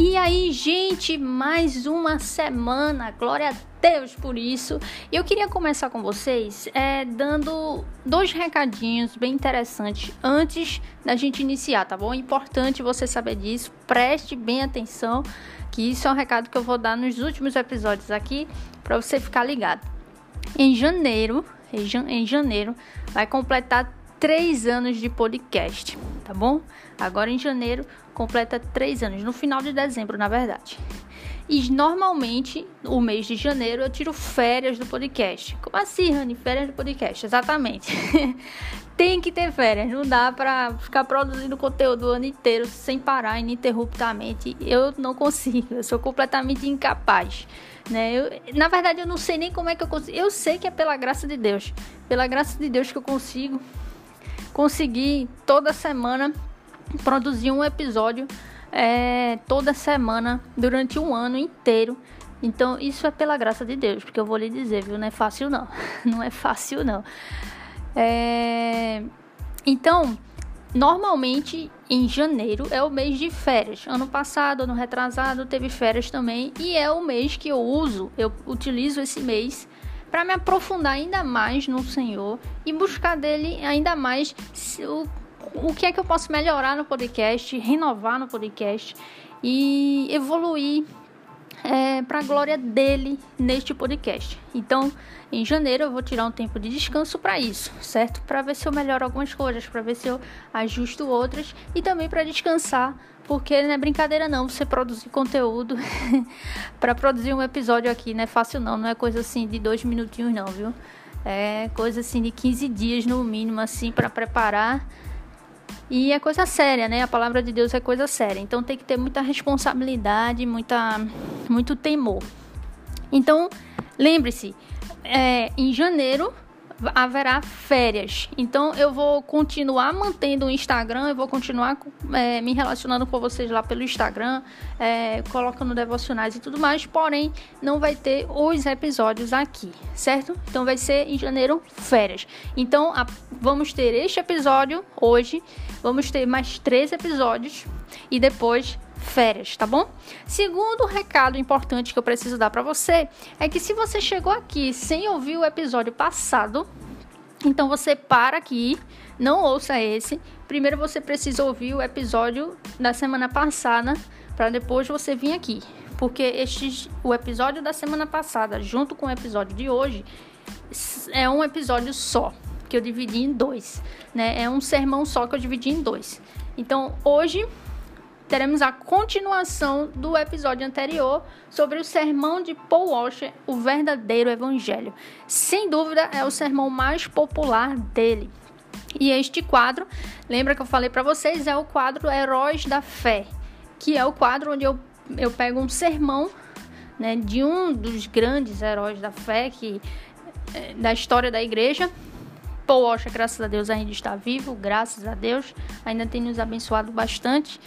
E aí, gente, mais uma semana, glória a Deus por isso. Eu queria começar com vocês é, dando dois recadinhos bem interessantes antes da gente iniciar, tá bom? Importante você saber disso, preste bem atenção, que isso é um recado que eu vou dar nos últimos episódios aqui, para você ficar ligado. Em janeiro, em janeiro, vai completar três anos de podcast, tá bom? Agora em janeiro completa três anos, no final de dezembro, na verdade. E normalmente, o mês de janeiro, eu tiro férias do podcast. Como assim, Rani? Férias do podcast? Exatamente. Tem que ter férias. Não dá pra ficar produzindo conteúdo o ano inteiro sem parar ininterruptamente. Eu não consigo. Eu sou completamente incapaz. Né? Eu, na verdade, eu não sei nem como é que eu consigo. Eu sei que é pela graça de Deus. Pela graça de Deus que eu consigo conseguir toda semana produzir um episódio é, toda semana durante um ano inteiro. Então, isso é pela graça de Deus, porque eu vou lhe dizer, viu? Não é fácil, não. Não é fácil, não. É... Então, normalmente em janeiro é o mês de férias. Ano passado, ano retrasado, teve férias também. E é o mês que eu uso, eu utilizo esse mês para me aprofundar ainda mais no Senhor e buscar dele ainda mais o o que é que eu posso melhorar no podcast, renovar no podcast e evoluir é, para a glória dele neste podcast. Então, em janeiro eu vou tirar um tempo de descanso para isso, certo? Para ver se eu melhoro algumas coisas, para ver se eu ajusto outras e também para descansar, porque não é brincadeira não, você produzir conteúdo para produzir um episódio aqui não é fácil não, não é coisa assim de dois minutinhos não, viu? É coisa assim de 15 dias no mínimo assim para preparar e é coisa séria, né? A palavra de Deus é coisa séria. Então tem que ter muita responsabilidade, muita, muito temor. Então, lembre-se, é, em janeiro haverá férias. Então eu vou continuar mantendo o Instagram, eu vou continuar é, me relacionando com vocês lá pelo Instagram, é, colocando devocionais e tudo mais, porém não vai ter os episódios aqui, certo? Então vai ser em janeiro férias. Então a, vamos ter este episódio hoje, vamos ter mais três episódios e depois férias, tá bom? Segundo recado importante que eu preciso dar para você é que se você chegou aqui sem ouvir o episódio passado, então você para aqui, não ouça esse. Primeiro você precisa ouvir o episódio da semana passada para depois você vir aqui, porque este o episódio da semana passada junto com o episódio de hoje é um episódio só que eu dividi em dois, né? É um sermão só que eu dividi em dois. Então hoje teremos a continuação do episódio anterior sobre o sermão de Paul Washer, o verdadeiro evangelho. Sem dúvida, é o sermão mais popular dele. E este quadro, lembra que eu falei para vocês, é o quadro Heróis da Fé, que é o quadro onde eu, eu pego um sermão né, de um dos grandes heróis da fé que, é, da história da igreja Paul Washer, graças a Deus, ainda está vivo, graças a Deus, ainda tem nos abençoado bastante.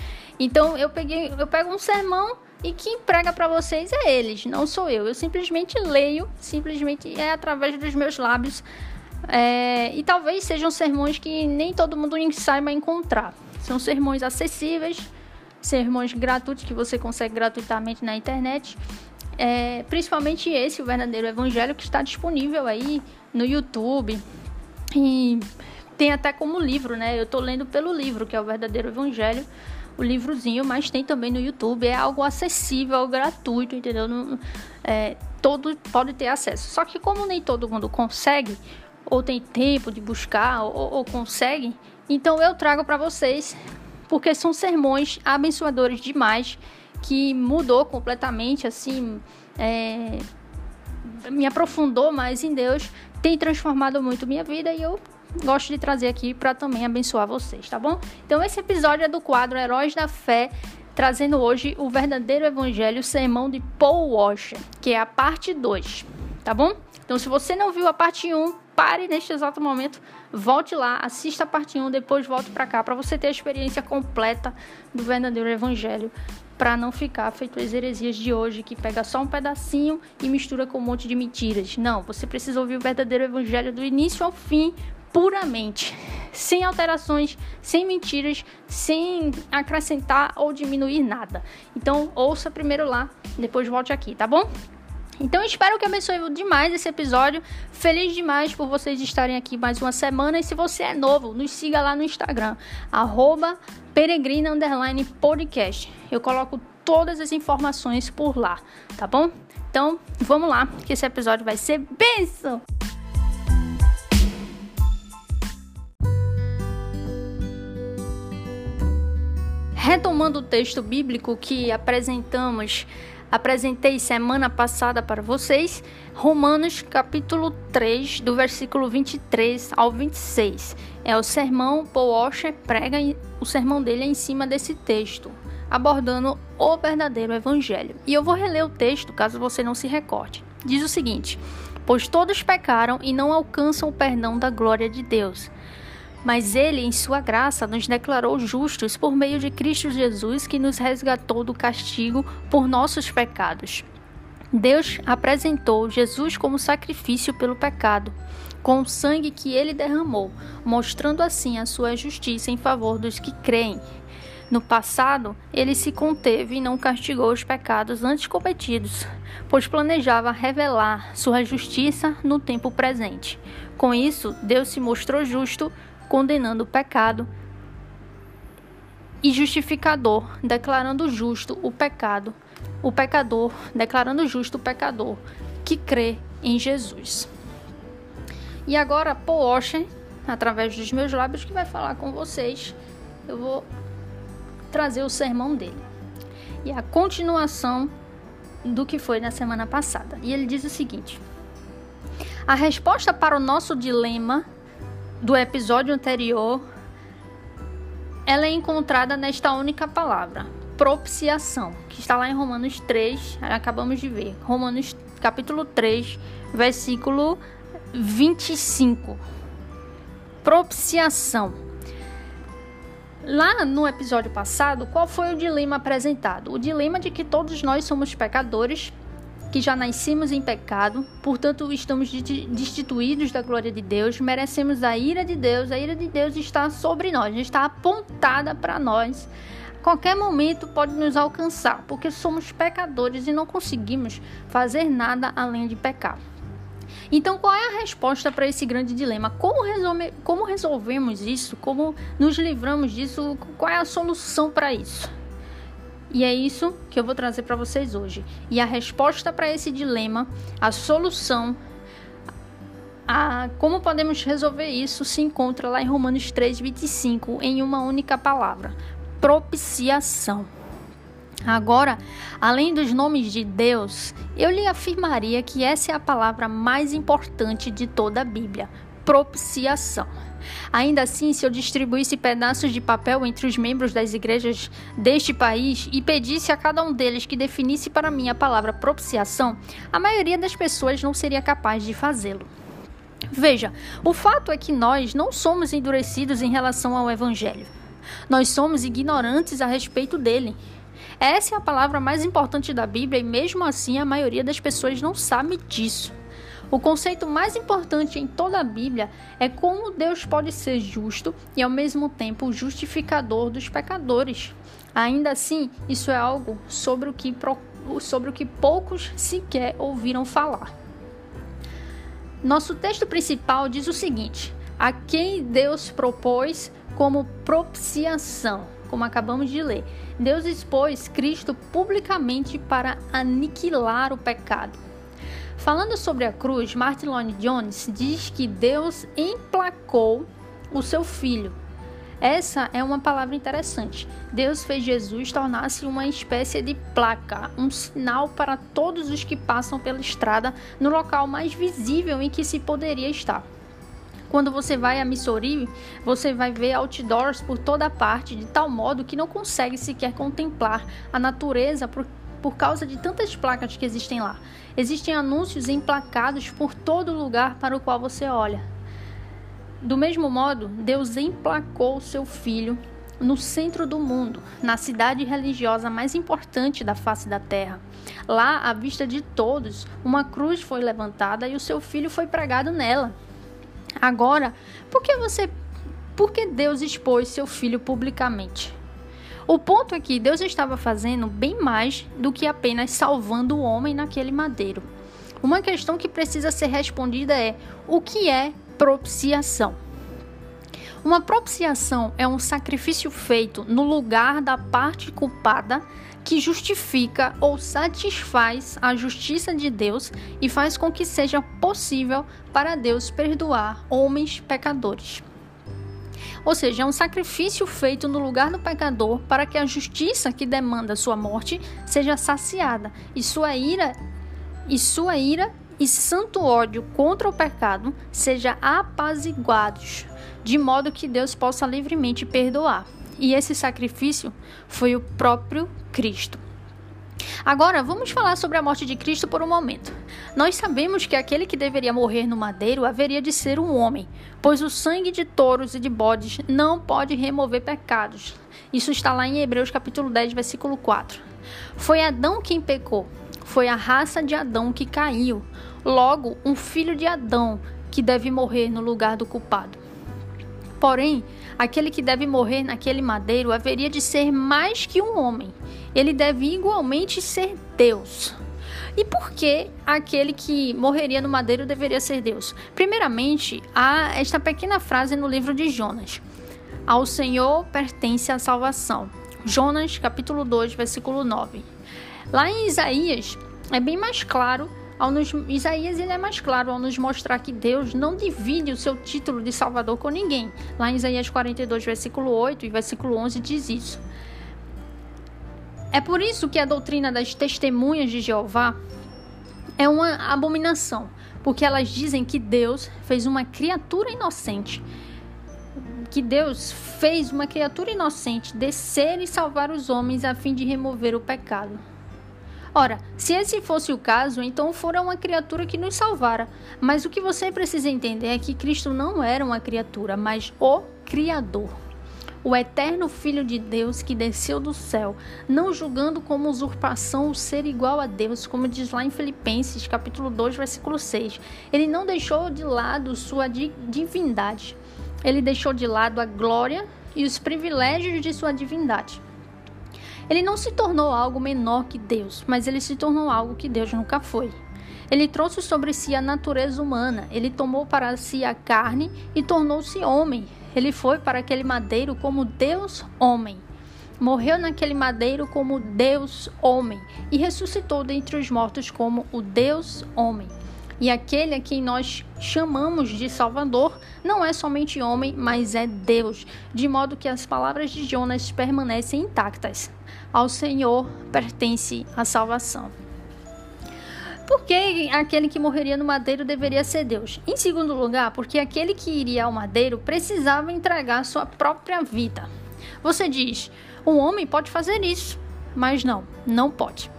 Então eu peguei, eu pego um sermão e quem prega para vocês é eles, não sou eu. Eu simplesmente leio, simplesmente é através dos meus lábios. É, e talvez sejam sermões que nem todo mundo saiba encontrar. São sermões acessíveis, sermões gratuitos que você consegue gratuitamente na internet. É, principalmente esse, o verdadeiro evangelho, que está disponível aí no YouTube, e tem até como livro, né? Eu tô lendo pelo livro, que é o Verdadeiro Evangelho, o livrozinho, mas tem também no YouTube. É algo acessível, gratuito, entendeu? Não, é, todo pode ter acesso. Só que como nem todo mundo consegue, ou tem tempo de buscar, ou, ou consegue, então eu trago para vocês, porque são sermões abençoadores demais, que mudou completamente, assim, é, me aprofundou mais em Deus tem transformado muito minha vida e eu gosto de trazer aqui para também abençoar vocês, tá bom? Então esse episódio é do quadro Heróis da Fé, trazendo hoje o verdadeiro evangelho, o sermão de Paul Washer, que é a parte 2, tá bom? Então se você não viu a parte 1, pare neste exato momento, volte lá, assista a parte 1, depois volte para cá para você ter a experiência completa do verdadeiro evangelho para não ficar feito as heresias de hoje, que pega só um pedacinho e mistura com um monte de mentiras. Não, você precisa ouvir o verdadeiro evangelho do início ao fim, puramente. sem alterações, sem mentiras, sem acrescentar ou diminuir nada. Então, ouça primeiro lá, depois volte aqui, tá bom? Então espero que abençoe demais esse episódio. Feliz demais por vocês estarem aqui mais uma semana. E se você é novo, nos siga lá no Instagram, arroba peregrina podcast. Eu coloco todas as informações por lá, tá bom? Então vamos lá, que esse episódio vai ser benção! Retomando o texto bíblico que apresentamos apresentei semana passada para vocês, Romanos capítulo 3, do versículo 23 ao 26. É o sermão, Paul Washer prega o sermão dele é em cima desse texto, abordando o verdadeiro evangelho. E eu vou reler o texto, caso você não se recorde. Diz o seguinte: Pois todos pecaram e não alcançam o perdão da glória de Deus mas ele, em sua graça, nos declarou justos por meio de Cristo Jesus, que nos resgatou do castigo por nossos pecados. Deus apresentou Jesus como sacrifício pelo pecado, com o sangue que ele derramou, mostrando assim a sua justiça em favor dos que creem. No passado, ele se conteve e não castigou os pecados antes cometidos, pois planejava revelar sua justiça no tempo presente. Com isso, Deus se mostrou justo condenando o pecado, e justificador, declarando justo o pecado, o pecador, declarando justo o pecador que crê em Jesus. E agora, Washer, através dos meus lábios, que vai falar com vocês, eu vou trazer o sermão dele. E a continuação do que foi na semana passada. E ele diz o seguinte: A resposta para o nosso dilema do episódio anterior, ela é encontrada nesta única palavra, propiciação, que está lá em Romanos 3, acabamos de ver. Romanos capítulo 3, versículo 25. Propiciação. Lá no episódio passado, qual foi o dilema apresentado? O dilema de que todos nós somos pecadores que já nascemos em pecado, portanto estamos destituídos da glória de Deus, merecemos a ira de Deus, a ira de Deus está sobre nós, está apontada para nós. Qualquer momento pode nos alcançar, porque somos pecadores e não conseguimos fazer nada além de pecar. Então, qual é a resposta para esse grande dilema? Como, resolve, como resolvemos isso? Como nos livramos disso? Qual é a solução para isso? E é isso que eu vou trazer para vocês hoje. E a resposta para esse dilema, a solução, a como podemos resolver isso, se encontra lá em Romanos 3:25, em uma única palavra: propiciação. Agora, além dos nomes de Deus, eu lhe afirmaria que essa é a palavra mais importante de toda a Bíblia: propiciação. Ainda assim, se eu distribuísse pedaços de papel entre os membros das igrejas deste país e pedisse a cada um deles que definisse para mim a palavra propiciação, a maioria das pessoas não seria capaz de fazê-lo. Veja, o fato é que nós não somos endurecidos em relação ao Evangelho. Nós somos ignorantes a respeito dele. Essa é a palavra mais importante da Bíblia e, mesmo assim, a maioria das pessoas não sabe disso. O conceito mais importante em toda a Bíblia é como Deus pode ser justo e ao mesmo tempo justificador dos pecadores. Ainda assim, isso é algo sobre o que, sobre o que poucos sequer ouviram falar. Nosso texto principal diz o seguinte: a quem Deus propôs como propiciação, como acabamos de ler. Deus expôs Cristo publicamente para aniquilar o pecado. Falando sobre a cruz, Martin Lloyd Jones diz que Deus emplacou o seu filho. Essa é uma palavra interessante. Deus fez Jesus tornar-se uma espécie de placa, um sinal para todos os que passam pela estrada no local mais visível em que se poderia estar. Quando você vai a Missouri, você vai ver outdoors por toda parte, de tal modo que não consegue sequer contemplar a natureza por causa de tantas placas que existem lá. Existem anúncios emplacados por todo lugar para o qual você olha. Do mesmo modo, Deus emplacou seu filho no centro do mundo, na cidade religiosa mais importante da face da terra. Lá, à vista de todos, uma cruz foi levantada e o seu filho foi pregado nela. Agora, por que você por que Deus expôs seu filho publicamente? O ponto é que Deus estava fazendo bem mais do que apenas salvando o homem naquele madeiro. Uma questão que precisa ser respondida é: o que é propiciação? Uma propiciação é um sacrifício feito no lugar da parte culpada que justifica ou satisfaz a justiça de Deus e faz com que seja possível para Deus perdoar homens pecadores. Ou seja, é um sacrifício feito no lugar do pecador para que a justiça que demanda sua morte seja saciada e sua ira e sua ira e santo ódio contra o pecado seja apaziguados, de modo que Deus possa livremente perdoar. E esse sacrifício foi o próprio Cristo. Agora, vamos falar sobre a morte de Cristo por um momento. Nós sabemos que aquele que deveria morrer no madeiro haveria de ser um homem, pois o sangue de touros e de bodes não pode remover pecados. Isso está lá em Hebreus capítulo 10, versículo 4. Foi Adão quem pecou, foi a raça de Adão que caiu. Logo, um filho de Adão que deve morrer no lugar do culpado. Porém, aquele que deve morrer naquele madeiro haveria de ser mais que um homem. Ele deve igualmente ser Deus. E por que aquele que morreria no madeiro deveria ser Deus? Primeiramente, há esta pequena frase no livro de Jonas: Ao Senhor pertence a salvação. Jonas, capítulo 2, versículo 9. Lá em Isaías é bem mais claro, ao nos, Isaías ele é mais claro ao nos mostrar que Deus não divide o seu título de Salvador com ninguém. Lá em Isaías 42, versículo 8 e versículo 11 diz isso. É por isso que a doutrina das testemunhas de Jeová é uma abominação, porque elas dizem que Deus fez uma criatura inocente que Deus fez uma criatura inocente descer e salvar os homens a fim de remover o pecado. Ora, se esse fosse o caso, então fora uma criatura que nos salvara. Mas o que você precisa entender é que Cristo não era uma criatura, mas o Criador. O eterno Filho de Deus que desceu do céu, não julgando como usurpação o ser igual a Deus, como diz lá em Filipenses, capítulo 2, versículo 6. Ele não deixou de lado sua divindade. Ele deixou de lado a glória e os privilégios de sua divindade. Ele não se tornou algo menor que Deus, mas ele se tornou algo que Deus nunca foi. Ele trouxe sobre si a natureza humana, ele tomou para si a carne e tornou-se homem. Ele foi para aquele madeiro como Deus homem. Morreu naquele madeiro como Deus homem e ressuscitou dentre os mortos como o Deus homem. E aquele a quem nós chamamos de Salvador não é somente homem, mas é Deus, de modo que as palavras de Jonas permanecem intactas. Ao Senhor pertence a salvação. Por que aquele que morreria no madeiro deveria ser Deus? Em segundo lugar, porque aquele que iria ao madeiro precisava entregar sua própria vida. Você diz, um homem pode fazer isso, mas não, não pode.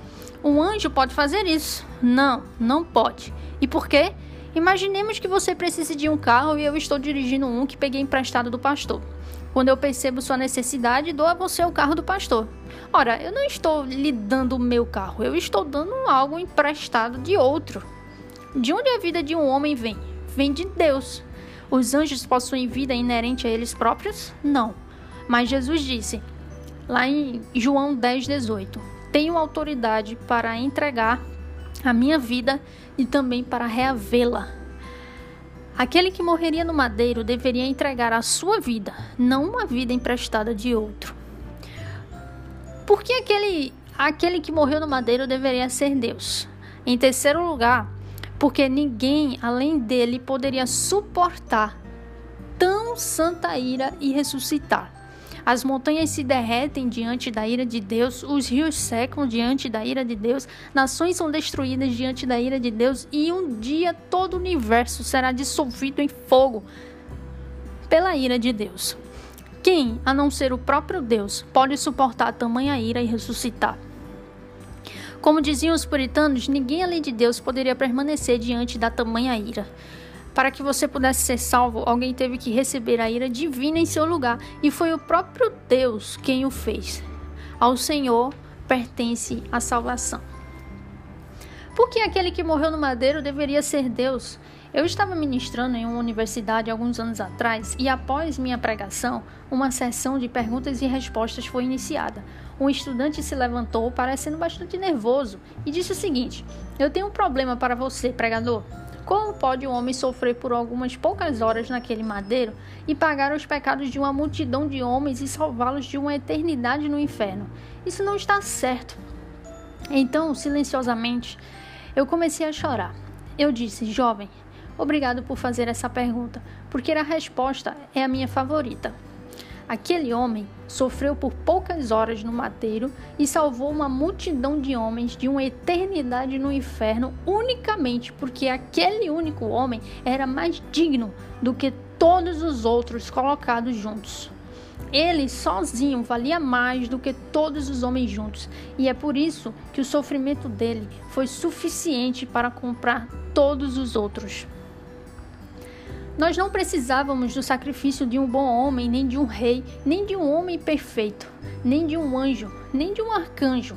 Um anjo pode fazer isso? Não, não pode. E por quê? Imaginemos que você precise de um carro e eu estou dirigindo um que peguei emprestado do pastor. Quando eu percebo sua necessidade, dou a você o carro do pastor. Ora, eu não estou lhe dando o meu carro, eu estou dando algo emprestado de outro. De onde a vida de um homem vem? Vem de Deus. Os anjos possuem vida inerente a eles próprios? Não. Mas Jesus disse, lá em João 10, 18: Tenho autoridade para entregar a minha vida e também para reavê-la. Aquele que morreria no madeiro deveria entregar a sua vida, não uma vida emprestada de outro. Por que aquele, aquele que morreu no madeiro deveria ser Deus? Em terceiro lugar, porque ninguém além dele poderia suportar tão santa ira e ressuscitar. As montanhas se derretem diante da ira de Deus, os rios secam diante da ira de Deus, nações são destruídas diante da ira de Deus, e um dia todo o universo será dissolvido em fogo pela ira de Deus. Quem, a não ser o próprio Deus, pode suportar tamanha ira e ressuscitar? Como diziam os puritanos, ninguém além de Deus poderia permanecer diante da tamanha ira. Para que você pudesse ser salvo, alguém teve que receber a ira divina em seu lugar, e foi o próprio Deus quem o fez. Ao Senhor pertence a salvação. Por que aquele que morreu no madeiro deveria ser Deus? Eu estava ministrando em uma universidade alguns anos atrás e, após minha pregação, uma sessão de perguntas e respostas foi iniciada. Um estudante se levantou, parecendo bastante nervoso, e disse o seguinte: Eu tenho um problema para você, pregador. Como pode um homem sofrer por algumas poucas horas naquele madeiro e pagar os pecados de uma multidão de homens e salvá-los de uma eternidade no inferno? Isso não está certo. Então, silenciosamente, eu comecei a chorar. Eu disse, jovem, obrigado por fazer essa pergunta, porque a resposta é a minha favorita. Aquele homem sofreu por poucas horas no madeiro e salvou uma multidão de homens de uma eternidade no inferno unicamente porque aquele único homem era mais digno do que todos os outros colocados juntos. Ele sozinho valia mais do que todos os homens juntos, e é por isso que o sofrimento dele foi suficiente para comprar todos os outros. Nós não precisávamos do sacrifício de um bom homem, nem de um rei, nem de um homem perfeito, nem de um anjo, nem de um arcanjo.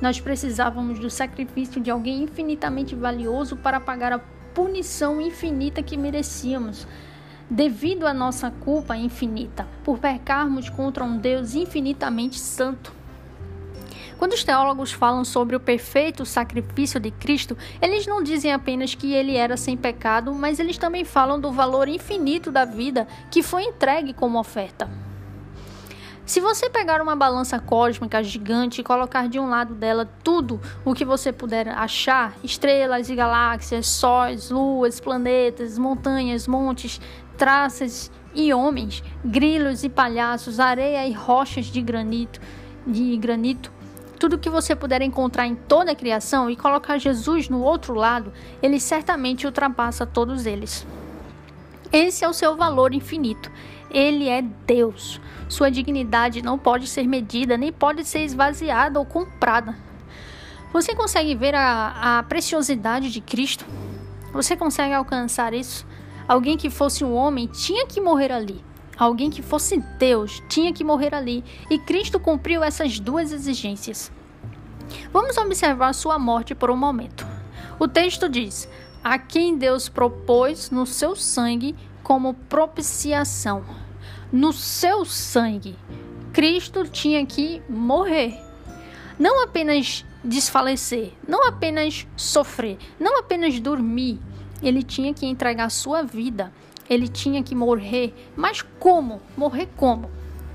Nós precisávamos do sacrifício de alguém infinitamente valioso para pagar a punição infinita que merecíamos, devido à nossa culpa infinita, por pecarmos contra um Deus infinitamente santo. Quando os teólogos falam sobre o perfeito sacrifício de Cristo, eles não dizem apenas que ele era sem pecado, mas eles também falam do valor infinito da vida que foi entregue como oferta. Se você pegar uma balança cósmica gigante e colocar de um lado dela tudo o que você puder achar estrelas e galáxias, sóis, luas, planetas, montanhas, montes, traças e homens, grilos e palhaços, areia e rochas de granito, de granito, tudo que você puder encontrar em toda a criação e colocar Jesus no outro lado, ele certamente ultrapassa todos eles. Esse é o seu valor infinito. Ele é Deus. Sua dignidade não pode ser medida, nem pode ser esvaziada ou comprada. Você consegue ver a, a preciosidade de Cristo? Você consegue alcançar isso? Alguém que fosse um homem tinha que morrer ali. Alguém que fosse Deus tinha que morrer ali, e Cristo cumpriu essas duas exigências. Vamos observar sua morte por um momento. O texto diz: A quem Deus propôs no seu sangue como propiciação. No seu sangue, Cristo tinha que morrer. Não apenas desfalecer, não apenas sofrer, não apenas dormir, ele tinha que entregar sua vida ele tinha que morrer. Mas como? Morrer como?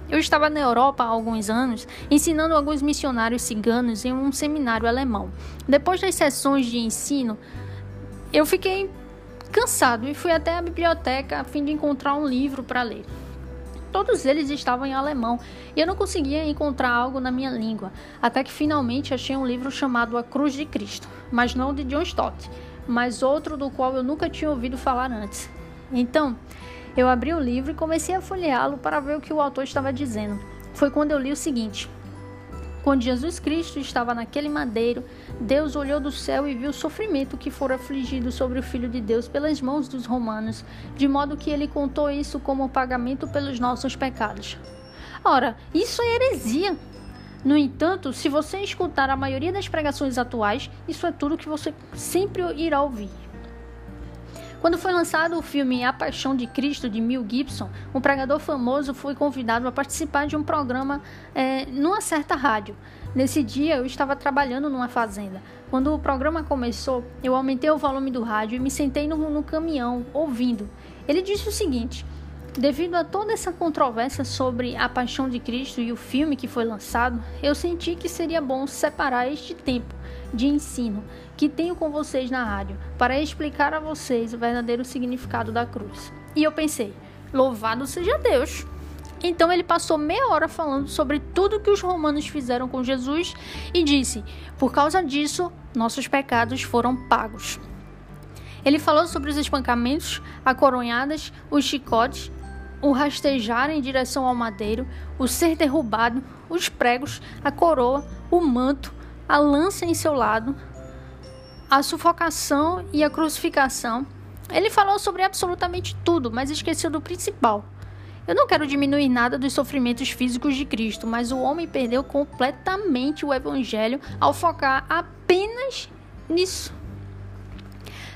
Eu estava na Europa há alguns anos ensinando alguns missionários ciganos em um seminário alemão. Depois das sessões de ensino, eu fiquei cansado e fui até a biblioteca a fim de encontrar um livro para ler. Todos eles estavam em alemão e eu não conseguia encontrar algo na minha língua, até que finalmente achei um livro chamado A Cruz de Cristo, mas não de John Stott, mas outro do qual eu nunca tinha ouvido falar antes. Então, eu abri o livro e comecei a folheá-lo para ver o que o autor estava dizendo. Foi quando eu li o seguinte: Quando Jesus Cristo estava naquele madeiro, Deus olhou do céu e viu o sofrimento que fora afligido sobre o Filho de Deus pelas mãos dos romanos, de modo que ele contou isso como pagamento pelos nossos pecados. Ora, isso é heresia. No entanto, se você escutar a maioria das pregações atuais, isso é tudo que você sempre irá ouvir. Quando foi lançado o filme A Paixão de Cristo, de Mel Gibson, um pregador famoso foi convidado a participar de um programa é, numa certa rádio. Nesse dia, eu estava trabalhando numa fazenda. Quando o programa começou, eu aumentei o volume do rádio e me sentei no, no caminhão, ouvindo. Ele disse o seguinte. Devido a toda essa controvérsia sobre a paixão de Cristo e o filme que foi lançado, eu senti que seria bom separar este tempo de ensino que tenho com vocês na rádio para explicar a vocês o verdadeiro significado da cruz. E eu pensei, louvado seja Deus! Então ele passou meia hora falando sobre tudo que os romanos fizeram com Jesus e disse: por causa disso, nossos pecados foram pagos. Ele falou sobre os espancamentos, a coronhadas, os chicotes, o rastejar em direção ao madeiro, o ser derrubado, os pregos, a coroa, o manto, a lança em seu lado, a sufocação e a crucificação. Ele falou sobre absolutamente tudo, mas esqueceu do principal. Eu não quero diminuir nada dos sofrimentos físicos de Cristo, mas o homem perdeu completamente o evangelho ao focar apenas nisso.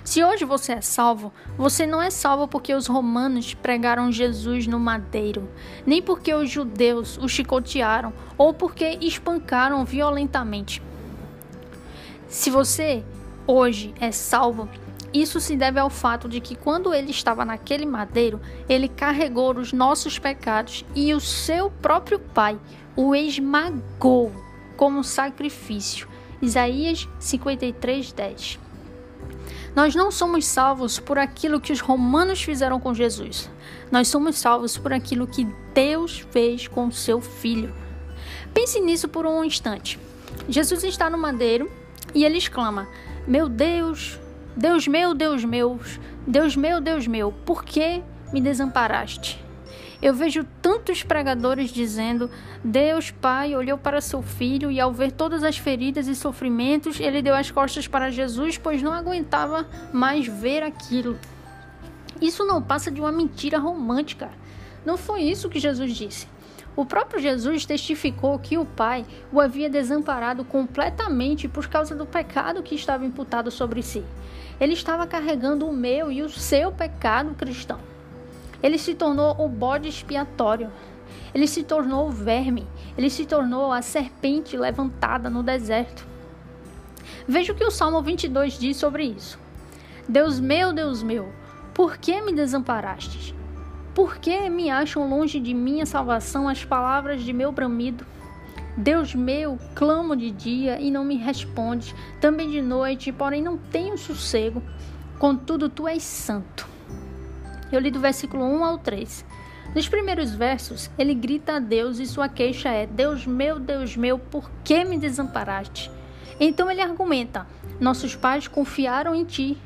Se hoje você é salvo, você não é salvo porque os romanos pregaram Jesus no madeiro, nem porque os judeus o chicotearam ou porque espancaram violentamente. Se você hoje é salvo, isso se deve ao fato de que quando ele estava naquele madeiro, ele carregou os nossos pecados e o seu próprio Pai o esmagou como sacrifício. Isaías 53, 10. Nós não somos salvos por aquilo que os romanos fizeram com Jesus. Nós somos salvos por aquilo que Deus fez com seu filho. Pense nisso por um instante. Jesus está no madeiro e ele exclama: Meu Deus, Deus meu, Deus meu, Deus meu, Deus meu, por que me desamparaste? Eu vejo tantos pregadores dizendo: Deus Pai olhou para seu filho e, ao ver todas as feridas e sofrimentos, ele deu as costas para Jesus, pois não aguentava mais ver aquilo. Isso não passa de uma mentira romântica. Não foi isso que Jesus disse. O próprio Jesus testificou que o Pai o havia desamparado completamente por causa do pecado que estava imputado sobre si. Ele estava carregando o meu e o seu pecado cristão. Ele se tornou o bode expiatório. Ele se tornou o verme. Ele se tornou a serpente levantada no deserto. Veja o que o Salmo 22 diz sobre isso. Deus meu, Deus meu, por que me desamparastes? Por que me acham longe de minha salvação as palavras de meu bramido? Deus meu, clamo de dia e não me respondes, também de noite, porém não tenho sossego. Contudo, tu és santo. Eu li do versículo 1 ao 3. Nos primeiros versos, ele grita a Deus e sua queixa é: Deus meu, Deus meu, por que me desamparaste? Então ele argumenta: Nossos pais confiaram em ti,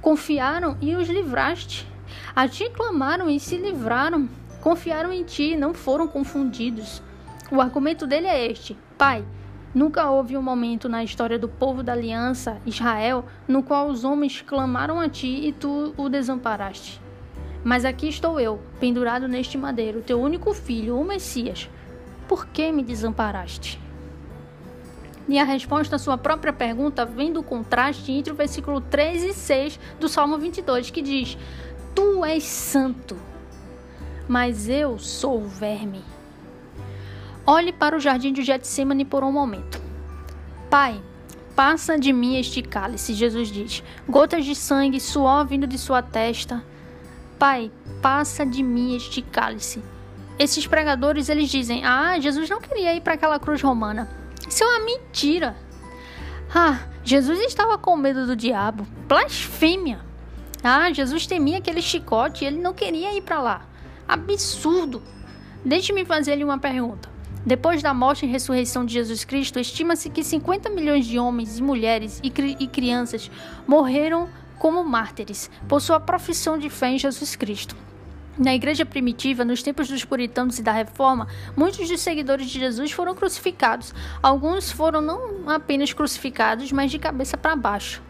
confiaram e os livraste. A ti clamaram e se livraram, confiaram em ti, não foram confundidos. O argumento dele é este: Pai, nunca houve um momento na história do povo da aliança, Israel, no qual os homens clamaram a ti e tu o desamparaste. Mas aqui estou eu, pendurado neste madeiro, teu único filho, o Messias. Por que me desamparaste? E a resposta à sua própria pergunta vem do contraste entre o versículo 3 e 6 do Salmo 22, que diz: Tu és santo, mas eu sou o verme. Olhe para o jardim de Getsemane por um momento. Pai, passa de mim este cálice, Jesus diz. Gotas de sangue, suor vindo de sua testa. Pai, passa de mim este cálice. Esses pregadores eles dizem: "Ah, Jesus não queria ir para aquela cruz romana". Isso é uma mentira. Ah, Jesus estava com medo do diabo. Blasfêmia. Ah, Jesus temia aquele chicote e ele não queria ir para lá. Absurdo. Deixe-me fazer-lhe uma pergunta. Depois da morte e ressurreição de Jesus Cristo, estima-se que 50 milhões de homens e mulheres e, cri e crianças morreram como mártires por sua profissão de fé em Jesus Cristo. Na igreja primitiva, nos tempos dos puritanos e da reforma, muitos dos seguidores de Jesus foram crucificados. Alguns foram não apenas crucificados, mas de cabeça para baixo.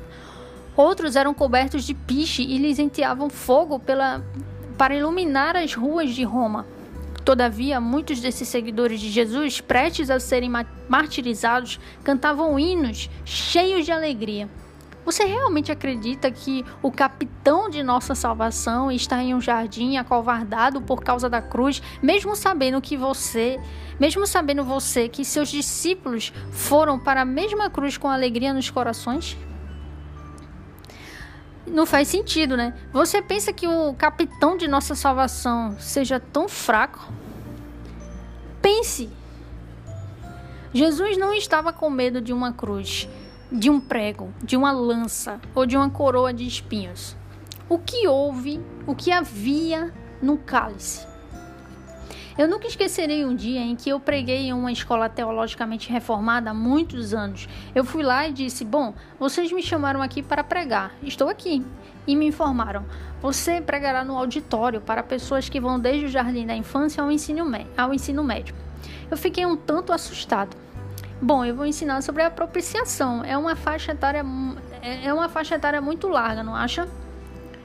Outros eram cobertos de piche e lhes enteavam fogo pela, para iluminar as ruas de Roma. Todavia, muitos desses seguidores de Jesus, prestes a serem martirizados, cantavam hinos cheios de alegria. Você realmente acredita que o capitão de nossa salvação está em um jardim acovardado por causa da cruz, mesmo sabendo que você, mesmo sabendo você que seus discípulos foram para a mesma cruz com alegria nos corações? Não faz sentido, né? Você pensa que o capitão de nossa salvação seja tão fraco? Pense. Jesus não estava com medo de uma cruz de um prego, de uma lança ou de uma coroa de espinhos. O que houve, o que havia no cálice? Eu nunca esquecerei um dia em que eu preguei em uma escola teologicamente reformada há muitos anos. Eu fui lá e disse: Bom, vocês me chamaram aqui para pregar, estou aqui. E me informaram: Você pregará no auditório para pessoas que vão desde o jardim da infância ao ensino, ao ensino médio. Eu fiquei um tanto assustado. Bom, eu vou ensinar sobre a propiciação. É uma faixa etária, é, é uma faixa etária muito larga, não acha?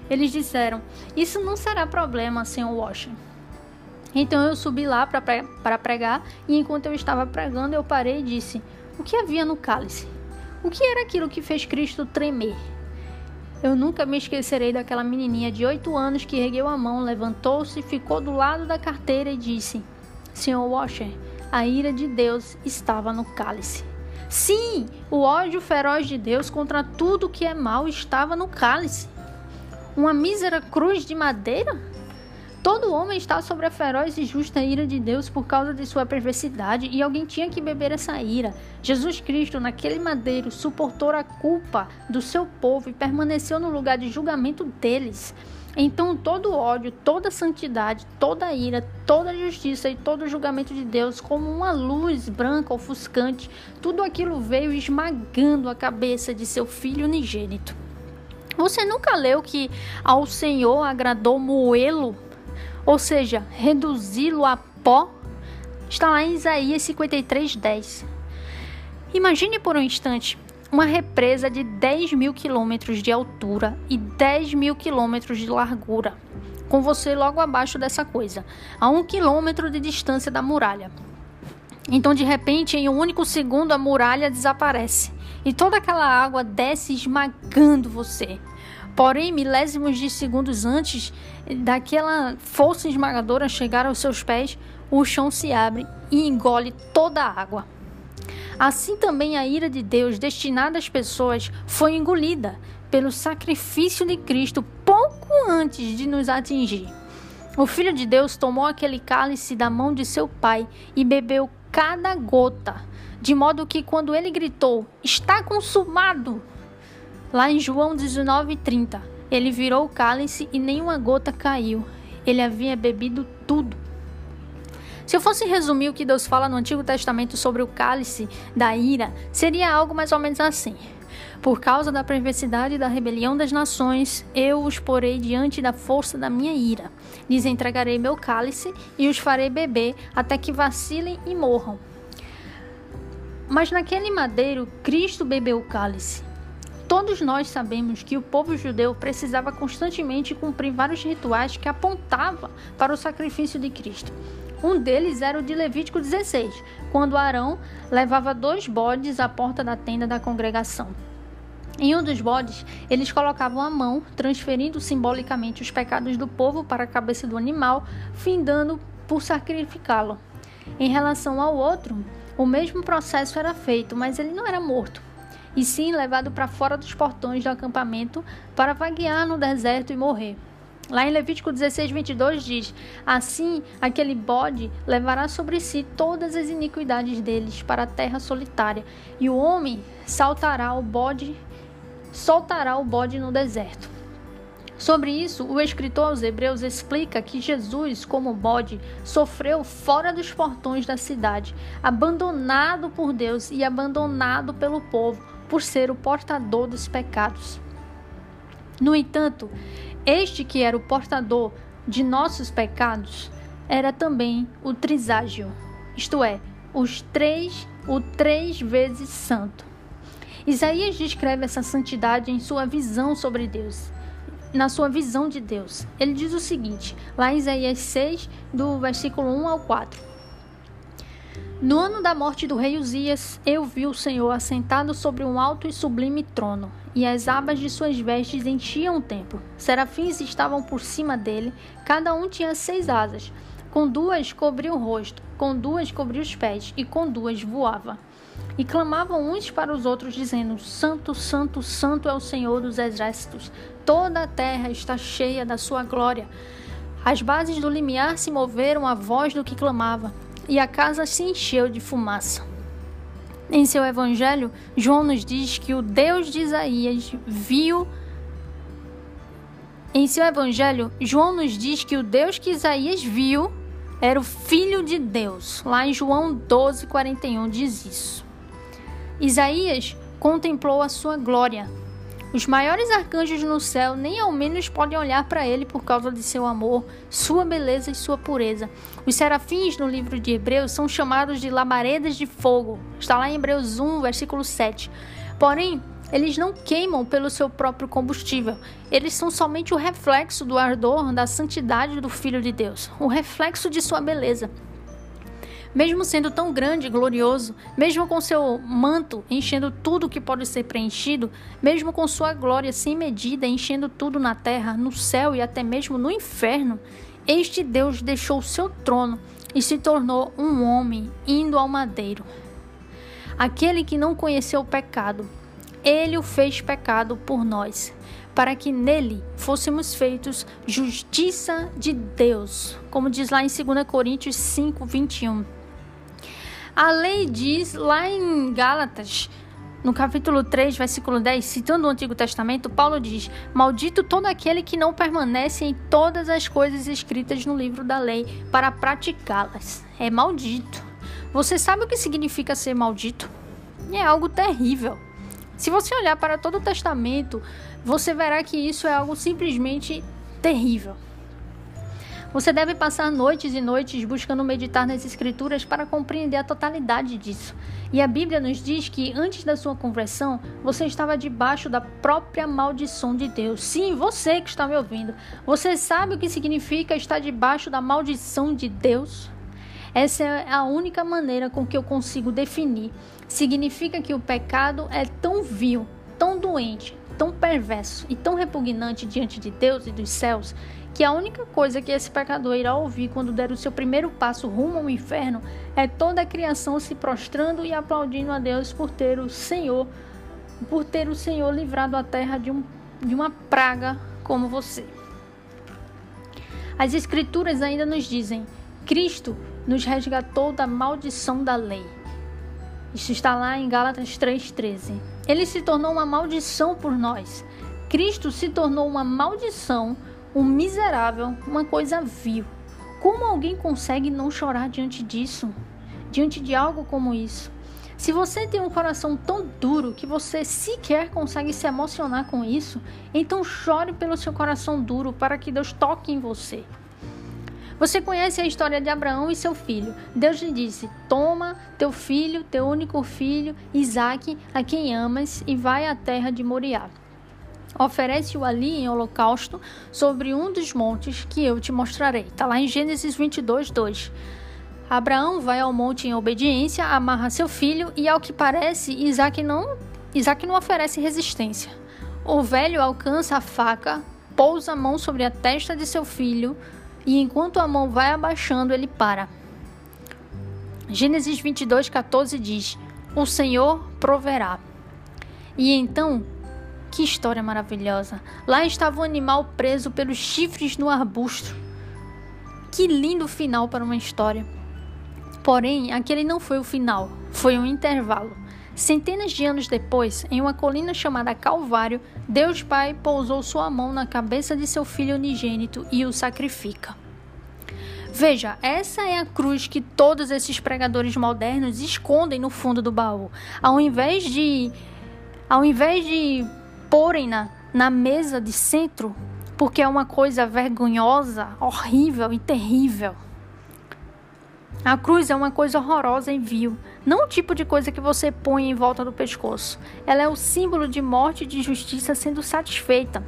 Eles disseram: Isso não será problema, senhor Washington. Então eu subi lá para pregar e enquanto eu estava pregando, eu parei e disse: O que havia no cálice? O que era aquilo que fez Cristo tremer? Eu nunca me esquecerei daquela menininha de oito anos que ergueu a mão, levantou-se, ficou do lado da carteira e disse: Senhor Washer, a ira de Deus estava no cálice. Sim, o ódio feroz de Deus contra tudo que é mal estava no cálice. Uma mísera cruz de madeira? Todo homem está sob a feroz e justa ira de Deus por causa de sua perversidade, e alguém tinha que beber essa ira. Jesus Cristo, naquele madeiro, suportou a culpa do seu povo e permaneceu no lugar de julgamento deles. Então, todo ódio, toda santidade, toda ira, toda justiça e todo julgamento de Deus, como uma luz branca ofuscante, tudo aquilo veio esmagando a cabeça de seu filho unigênito. Você nunca leu que ao Senhor agradou moê-lo, ou seja, reduzi-lo a pó? Está lá em Isaías 53, 10. Imagine por um instante uma represa de 10 mil quilômetros de altura e 10 mil quilômetros de largura, com você logo abaixo dessa coisa, a um quilômetro de distância da muralha. Então, de repente, em um único segundo, a muralha desaparece e toda aquela água desce esmagando você. Porém, milésimos de segundos antes daquela força esmagadora chegar aos seus pés, o chão se abre e engole toda a água. Assim também a ira de Deus destinada às pessoas foi engolida pelo sacrifício de Cristo pouco antes de nos atingir. O Filho de Deus tomou aquele cálice da mão de seu pai e bebeu cada gota, de modo que quando ele gritou: Está consumado! Lá em João 19:30, ele virou o cálice e nenhuma gota caiu. Ele havia bebido tudo. Se eu fosse resumir o que Deus fala no Antigo Testamento sobre o cálice da ira, seria algo mais ou menos assim. Por causa da perversidade e da rebelião das nações, eu os porei diante da força da minha ira. Lhes entregarei meu cálice e os farei beber até que vacilem e morram. Mas naquele madeiro, Cristo bebeu o cálice. Todos nós sabemos que o povo judeu precisava constantemente cumprir vários rituais que apontavam para o sacrifício de Cristo. Um deles era o de Levítico 16, quando Arão levava dois bodes à porta da tenda da congregação. Em um dos bodes, eles colocavam a mão, transferindo simbolicamente os pecados do povo para a cabeça do animal, findando por sacrificá-lo. Em relação ao outro, o mesmo processo era feito, mas ele não era morto, e sim levado para fora dos portões do acampamento para vaguear no deserto e morrer. Lá em Levítico 16, 22 diz: Assim, aquele bode levará sobre si todas as iniquidades deles para a terra solitária, e o homem saltará o bode, soltará o bode no deserto. Sobre isso, o escritor aos Hebreus explica que Jesus, como bode, sofreu fora dos portões da cidade, abandonado por Deus e abandonado pelo povo, por ser o portador dos pecados. No entanto, este que era o portador de nossos pecados era também o triságio, isto é, os três, o três vezes santo. Isaías descreve essa santidade em sua visão sobre Deus, na sua visão de Deus. Ele diz o seguinte, lá em Isaías 6, do versículo 1 ao 4. No ano da morte do rei Uzias, eu vi o Senhor assentado sobre um alto e sublime trono, e as abas de suas vestes enchiam o templo. Serafins estavam por cima dele, cada um tinha seis asas. Com duas cobria o rosto, com duas cobria os pés, e com duas voava. E clamavam uns para os outros, dizendo: Santo, Santo, Santo é o Senhor dos exércitos. Toda a terra está cheia da sua glória. As bases do limiar se moveram à voz do que clamava e a casa se encheu de fumaça. Em seu evangelho, João nos diz que o Deus de Isaías viu. Em seu evangelho, João nos diz que o Deus que Isaías viu era o Filho de Deus. Lá em João 12, 41 diz isso. Isaías contemplou a sua glória, os maiores arcanjos no céu nem ao menos podem olhar para ele por causa de seu amor, sua beleza e sua pureza. Os serafins no livro de Hebreus são chamados de labaredas de fogo. Está lá em Hebreus 1, versículo 7. Porém, eles não queimam pelo seu próprio combustível. Eles são somente o reflexo do ardor da santidade do Filho de Deus, o reflexo de sua beleza. Mesmo sendo tão grande e glorioso, mesmo com seu manto enchendo tudo que pode ser preenchido, mesmo com sua glória sem medida enchendo tudo na terra, no céu e até mesmo no inferno, este Deus deixou seu trono e se tornou um homem indo ao madeiro. Aquele que não conheceu o pecado, ele o fez pecado por nós, para que nele fôssemos feitos justiça de Deus, como diz lá em 2 Coríntios 5, 21. A lei diz lá em Gálatas, no capítulo 3, versículo 10, citando o Antigo Testamento, Paulo diz: Maldito todo aquele que não permanece em todas as coisas escritas no livro da lei para praticá-las. É maldito. Você sabe o que significa ser maldito? É algo terrível. Se você olhar para todo o Testamento, você verá que isso é algo simplesmente terrível. Você deve passar noites e noites buscando meditar nas Escrituras para compreender a totalidade disso. E a Bíblia nos diz que antes da sua conversão, você estava debaixo da própria maldição de Deus. Sim, você que está me ouvindo. Você sabe o que significa estar debaixo da maldição de Deus? Essa é a única maneira com que eu consigo definir. Significa que o pecado é tão vil, tão doente, tão perverso e tão repugnante diante de Deus e dos céus que a única coisa que esse pecador irá ouvir quando der o seu primeiro passo rumo ao inferno é toda a criação se prostrando e aplaudindo a Deus por ter o Senhor, por ter o Senhor livrado a terra de, um, de uma praga como você. As escrituras ainda nos dizem: Cristo nos resgatou da maldição da lei. Isso está lá em Gálatas 3,13. Ele se tornou uma maldição por nós. Cristo se tornou uma maldição um miserável, uma coisa vil. Como alguém consegue não chorar diante disso? Diante de algo como isso? Se você tem um coração tão duro que você sequer consegue se emocionar com isso, então chore pelo seu coração duro para que Deus toque em você. Você conhece a história de Abraão e seu filho. Deus lhe disse: Toma teu filho, teu único filho, Isaque, a quem amas, e vai à terra de Moriá oferece-o ali em holocausto sobre um dos montes que eu te mostrarei. Está lá em Gênesis 22, 2. Abraão vai ao monte em obediência, amarra seu filho e, ao que parece, Isaac não, Isaac não oferece resistência. O velho alcança a faca, pousa a mão sobre a testa de seu filho e, enquanto a mão vai abaixando, ele para. Gênesis 22, 14 diz: O Senhor proverá. E então que história maravilhosa! Lá estava o animal preso pelos chifres no arbusto. Que lindo final para uma história! Porém, aquele não foi o final, foi um intervalo. Centenas de anos depois, em uma colina chamada Calvário, Deus Pai pousou sua mão na cabeça de seu filho unigênito e o sacrifica. Veja, essa é a cruz que todos esses pregadores modernos escondem no fundo do baú. Ao invés de ao invés de porem-na na mesa de centro, porque é uma coisa vergonhosa, horrível e terrível. A cruz é uma coisa horrorosa e vil, não o tipo de coisa que você põe em volta do pescoço. Ela é o símbolo de morte e de justiça sendo satisfeita.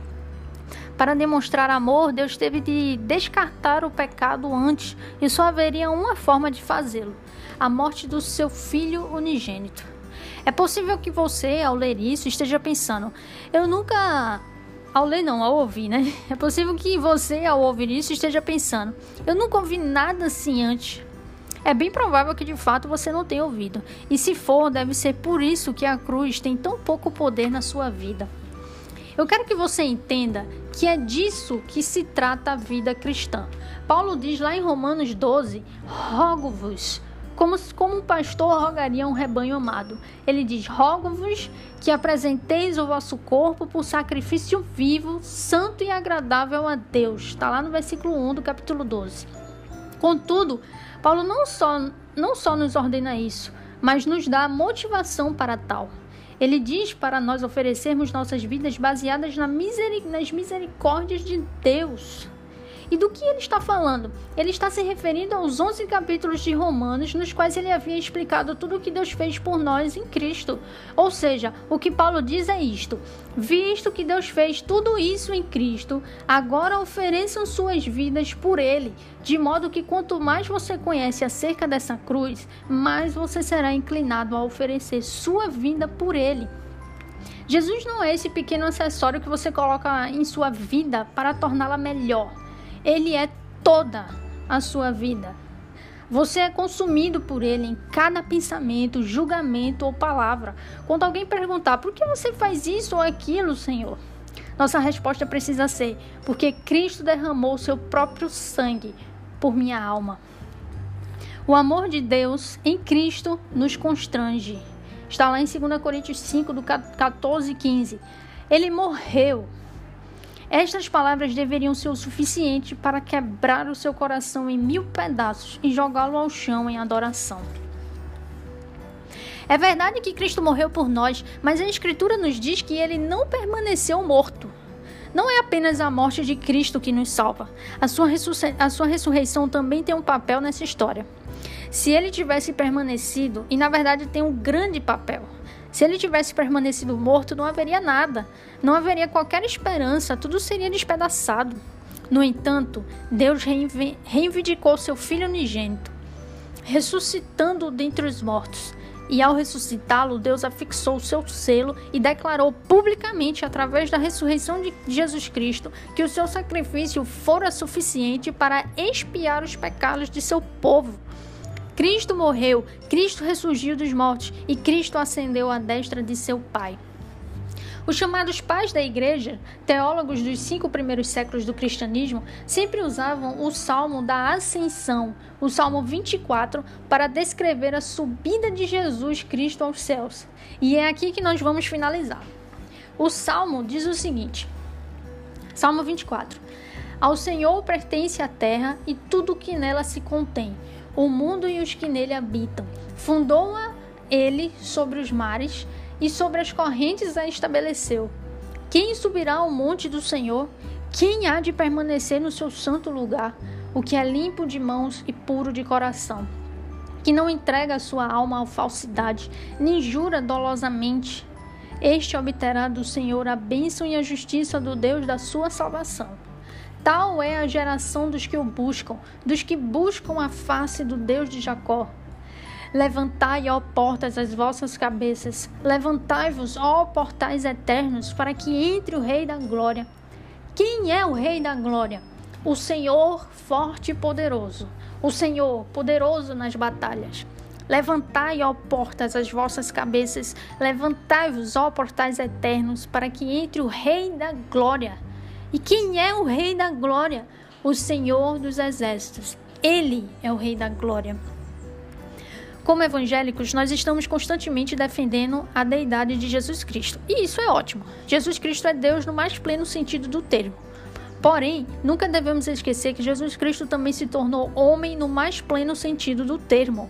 Para demonstrar amor, Deus teve de descartar o pecado antes, e só haveria uma forma de fazê-lo: a morte do seu filho unigênito. É possível que você, ao ler isso, esteja pensando: eu nunca. Ao ler, não, ao ouvir, né? É possível que você, ao ouvir isso, esteja pensando: eu nunca ouvi nada assim antes. É bem provável que de fato você não tenha ouvido. E se for, deve ser por isso que a cruz tem tão pouco poder na sua vida. Eu quero que você entenda que é disso que se trata a vida cristã. Paulo diz lá em Romanos 12: Rogo-vos como, como um pastor rogaria um rebanho amado. Ele diz: Rogo-vos que apresenteis o vosso corpo por sacrifício vivo, santo e agradável a Deus. Está lá no versículo 1 do capítulo 12. Contudo, Paulo não só, não só nos ordena isso, mas nos dá motivação para tal. Ele diz para nós oferecermos nossas vidas baseadas nas misericórdias de Deus. E do que ele está falando? Ele está se referindo aos 11 capítulos de Romanos, nos quais ele havia explicado tudo o que Deus fez por nós em Cristo. Ou seja, o que Paulo diz é isto: visto que Deus fez tudo isso em Cristo, agora ofereçam suas vidas por Ele, de modo que quanto mais você conhece acerca dessa cruz, mais você será inclinado a oferecer sua vida por Ele. Jesus não é esse pequeno acessório que você coloca em sua vida para torná-la melhor. Ele é toda a sua vida. Você é consumido por ele em cada pensamento, julgamento ou palavra. Quando alguém perguntar por que você faz isso ou aquilo, Senhor, nossa resposta precisa ser: porque Cristo derramou seu próprio sangue por minha alma. O amor de Deus em Cristo nos constrange. Está lá em 2 Coríntios 5, do 14 e 15. Ele morreu estas palavras deveriam ser o suficiente para quebrar o seu coração em mil pedaços e jogá-lo ao chão em adoração. É verdade que Cristo morreu por nós, mas a Escritura nos diz que ele não permaneceu morto. Não é apenas a morte de Cristo que nos salva. A sua, a sua ressurreição também tem um papel nessa história. Se ele tivesse permanecido, e na verdade tem um grande papel, se ele tivesse permanecido morto, não haveria nada, não haveria qualquer esperança, tudo seria despedaçado. No entanto, Deus reivindicou seu Filho unigênito, ressuscitando-o dentre os mortos. E ao ressuscitá-lo, Deus afixou o seu selo e declarou publicamente, através da ressurreição de Jesus Cristo, que o seu sacrifício fora suficiente para expiar os pecados de seu povo. Cristo morreu, Cristo ressurgiu dos mortos e Cristo ascendeu à destra de seu Pai. Os chamados pais da igreja, teólogos dos cinco primeiros séculos do cristianismo, sempre usavam o salmo da ascensão, o salmo 24, para descrever a subida de Jesus Cristo aos céus. E é aqui que nós vamos finalizar. O salmo diz o seguinte: Salmo 24. Ao Senhor pertence a terra e tudo que nela se contém o mundo e os que nele habitam. Fundou-a ele sobre os mares e sobre as correntes a estabeleceu. Quem subirá ao monte do Senhor? Quem há de permanecer no seu santo lugar? O que é limpo de mãos e puro de coração, que não entrega a sua alma à falsidade, nem jura dolosamente. Este obterá do Senhor a bênção e a justiça do Deus da sua salvação. Tal é a geração dos que o buscam, dos que buscam a face do Deus de Jacó. Levantai, ó portas, as vossas cabeças, levantai-vos, ó portais eternos, para que entre o Rei da Glória. Quem é o Rei da Glória? O Senhor forte e poderoso, o Senhor poderoso nas batalhas. Levantai, ó portas, as vossas cabeças, levantai-vos, ó portais eternos, para que entre o Rei da Glória. E quem é o Rei da Glória? O Senhor dos Exércitos. Ele é o Rei da Glória. Como evangélicos, nós estamos constantemente defendendo a deidade de Jesus Cristo. E isso é ótimo. Jesus Cristo é Deus no mais pleno sentido do termo. Porém, nunca devemos esquecer que Jesus Cristo também se tornou homem no mais pleno sentido do termo.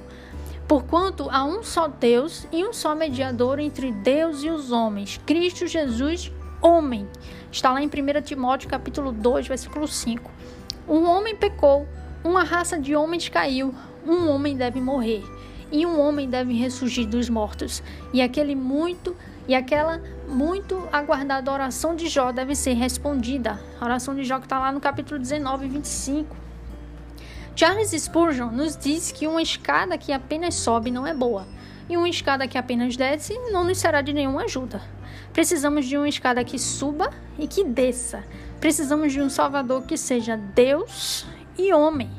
Porquanto há um só Deus e um só mediador entre Deus e os homens, Cristo Jesus, homem. Está lá em 1 Timóteo capítulo 2, versículo 5. Um homem pecou, uma raça de homens caiu, um homem deve morrer, e um homem deve ressurgir dos mortos. E aquele muito e aquela muito aguardada oração de Jó deve ser respondida. A oração de Jó que está lá no capítulo 19, 25. Charles Spurgeon nos diz que uma escada que apenas sobe não é boa, e uma escada que apenas desce não nos será de nenhuma ajuda. Precisamos de uma escada que suba e que desça. Precisamos de um Salvador que seja Deus e homem.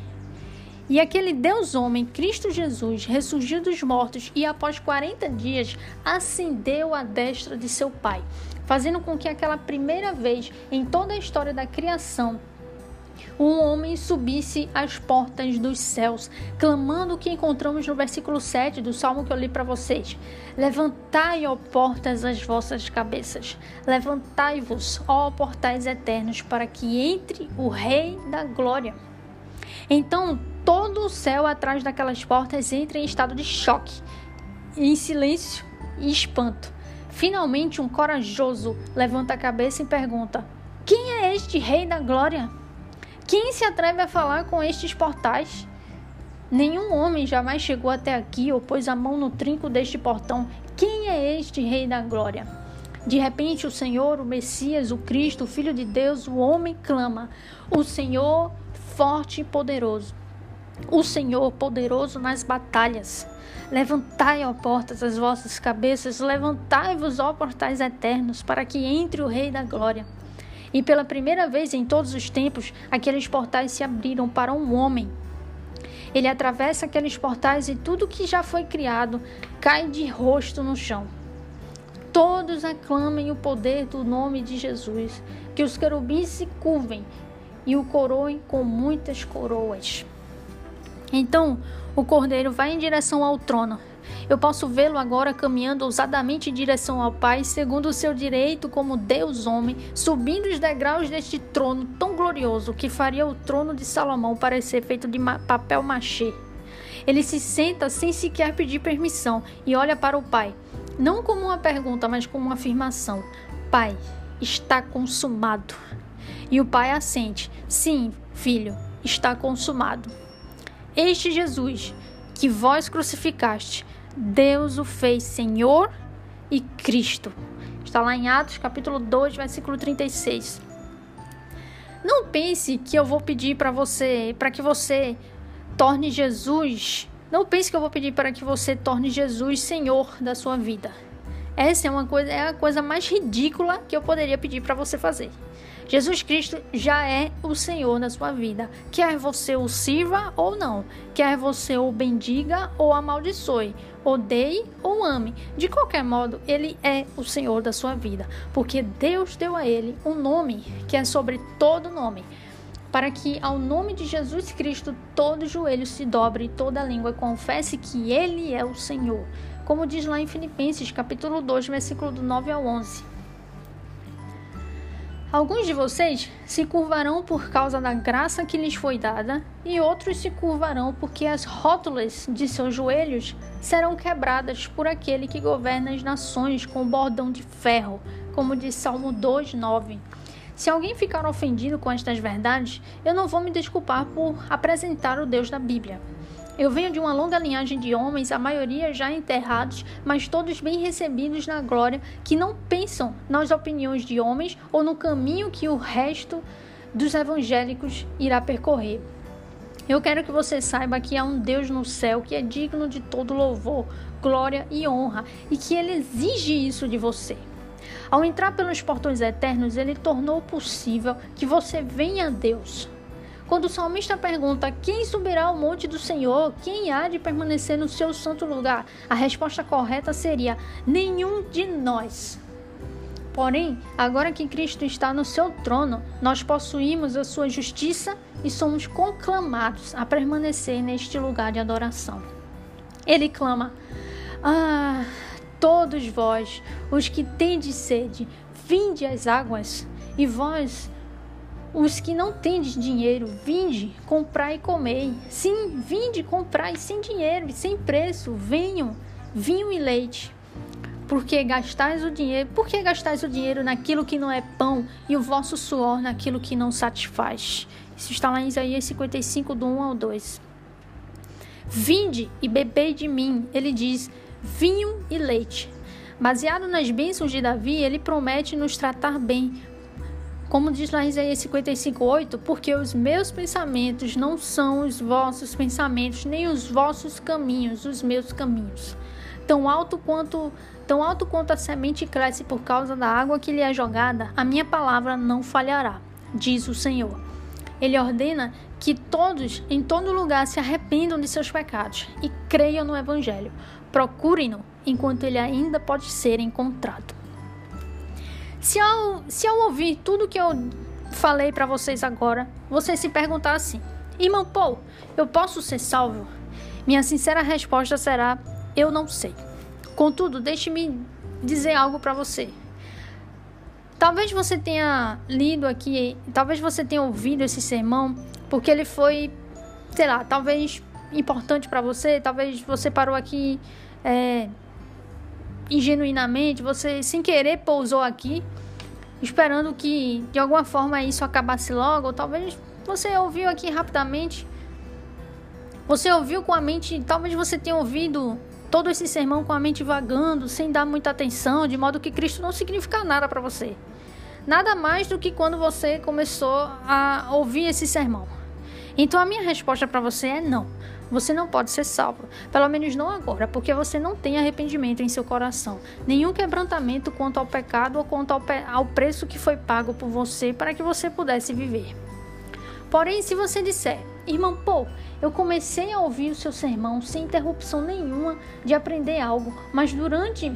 E aquele Deus homem, Cristo Jesus, ressurgiu dos mortos e após 40 dias ascendeu à destra de seu Pai, fazendo com que aquela primeira vez em toda a história da criação um homem subisse às portas dos céus, clamando o que encontramos no versículo 7 do salmo que eu li para vocês: Levantai, ó portas, as vossas cabeças, levantai-vos, ó portais eternos, para que entre o Rei da Glória. Então, todo o céu atrás daquelas portas entra em estado de choque, em silêncio e espanto. Finalmente, um corajoso levanta a cabeça e pergunta: Quem é este Rei da Glória? Quem se atreve a falar com estes portais? Nenhum homem jamais chegou até aqui ou pôs a mão no trinco deste portão. Quem é este Rei da Glória? De repente, o Senhor, o Messias, o Cristo, o Filho de Deus, o homem clama: O Senhor forte e poderoso. O Senhor poderoso nas batalhas. Levantai, ó portas, as vossas cabeças, levantai-vos, ó portais eternos, para que entre o Rei da Glória. E pela primeira vez em todos os tempos, aqueles portais se abriram para um homem ele atravessa aqueles portais e tudo que já foi criado cai de rosto no chão. Todos aclamem o poder do nome de Jesus, que os querubins se curvem e o coroem com muitas coroas. Então o cordeiro vai em direção ao trono eu posso vê-lo agora caminhando ousadamente em direção ao Pai, segundo o seu direito como Deus homem, subindo os degraus deste trono tão glorioso que faria o trono de Salomão parecer feito de papel machê. Ele se senta sem sequer pedir permissão e olha para o Pai, não como uma pergunta, mas como uma afirmação: Pai, está consumado. E o Pai assente: Sim, filho, está consumado. Este Jesus, que vós crucificaste, Deus o fez Senhor e Cristo. Está lá em Atos capítulo 2, versículo 36. Não pense que eu vou pedir para você, para que você torne Jesus. Não pense que eu vou pedir para que você torne Jesus Senhor da sua vida. Essa é uma coisa, é a coisa mais ridícula que eu poderia pedir para você fazer. Jesus Cristo já é o Senhor na sua vida. Quer você o sirva ou não, quer você o bendiga ou amaldiçoe, odeie ou ame. De qualquer modo, ele é o Senhor da sua vida, porque Deus deu a ele um nome que é sobre todo nome para que ao nome de Jesus Cristo todo joelho se dobre e toda língua confesse que ele é o Senhor. Como diz lá em Filipenses, capítulo 2, versículo do 9 ao 11. Alguns de vocês se curvarão por causa da graça que lhes foi dada, e outros se curvarão porque as rótulas de seus joelhos serão quebradas por aquele que governa as nações com bordão de ferro, como diz Salmo 2:9. Se alguém ficar ofendido com estas verdades, eu não vou me desculpar por apresentar o Deus da Bíblia. Eu venho de uma longa linhagem de homens, a maioria já enterrados, mas todos bem recebidos na glória, que não pensam nas opiniões de homens ou no caminho que o resto dos evangélicos irá percorrer. Eu quero que você saiba que há um Deus no céu que é digno de todo louvor, glória e honra e que ele exige isso de você. Ao entrar pelos portões eternos, ele tornou possível que você venha a Deus. Quando o salmista pergunta quem subirá ao monte do Senhor, quem há de permanecer no seu santo lugar, a resposta correta seria: nenhum de nós. Porém, agora que Cristo está no seu trono, nós possuímos a sua justiça e somos conclamados a permanecer neste lugar de adoração. Ele clama: Ah, todos vós, os que tendes sede, vinde às águas, e vós, os que não tendes dinheiro, vinde, comprai e comei. Sim, vinde, comprai sem dinheiro e sem preço. Venham, vinho e leite. Porque gastais o dinheiro, porque gastais o dinheiro naquilo que não é pão e o vosso suor naquilo que não satisfaz. Isso está lá em Isaías 55, do 1 ao 2. Vinde e bebei de mim, ele diz, vinho e leite. Baseado nas bênçãos de Davi, ele promete nos tratar bem, como diz lá em Isaías 55:8, porque os meus pensamentos não são os vossos pensamentos, nem os vossos caminhos, os meus caminhos. Tão alto quanto tão alto quanto a semente cresce por causa da água que lhe é jogada, a minha palavra não falhará, diz o Senhor. Ele ordena que todos em todo lugar se arrependam de seus pecados e creiam no evangelho. Procurem-no enquanto ele ainda pode ser encontrado. Se ao, se ao ouvir tudo que eu falei para vocês agora, você se perguntar assim: Irmão Paul, eu posso ser salvo? Minha sincera resposta será: Eu não sei. Contudo, deixe-me dizer algo para você. Talvez você tenha lido aqui, talvez você tenha ouvido esse sermão, porque ele foi, sei lá, talvez importante para você, talvez você parou aqui é, ingenuinamente, você sem querer pousou aqui, esperando que de alguma forma isso acabasse logo, ou talvez Você ouviu aqui rapidamente? Você ouviu com a mente, talvez você tenha ouvido todo esse sermão com a mente vagando, sem dar muita atenção, de modo que Cristo não significa nada para você. Nada mais do que quando você começou a ouvir esse sermão. Então a minha resposta para você é não. Você não pode ser salvo, pelo menos não agora, porque você não tem arrependimento em seu coração, nenhum quebrantamento quanto ao pecado ou quanto ao, ao preço que foi pago por você para que você pudesse viver. Porém, se você disser, irmão Paul, eu comecei a ouvir o seu sermão sem interrupção nenhuma de aprender algo, mas durante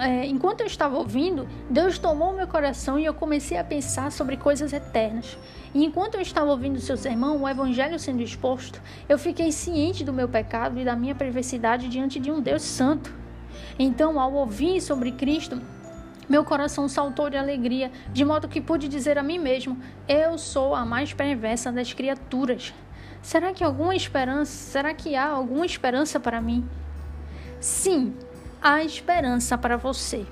é, enquanto eu estava ouvindo, Deus tomou meu coração e eu comecei a pensar sobre coisas eternas. E enquanto eu estava ouvindo o seu sermão, o evangelho sendo exposto, eu fiquei ciente do meu pecado e da minha perversidade diante de um Deus santo. Então, ao ouvir sobre Cristo, meu coração saltou de alegria, de modo que pude dizer a mim mesmo: Eu sou a mais perversa das criaturas. Será que alguma esperança? Será que há alguma esperança para mim? Sim, há esperança para você.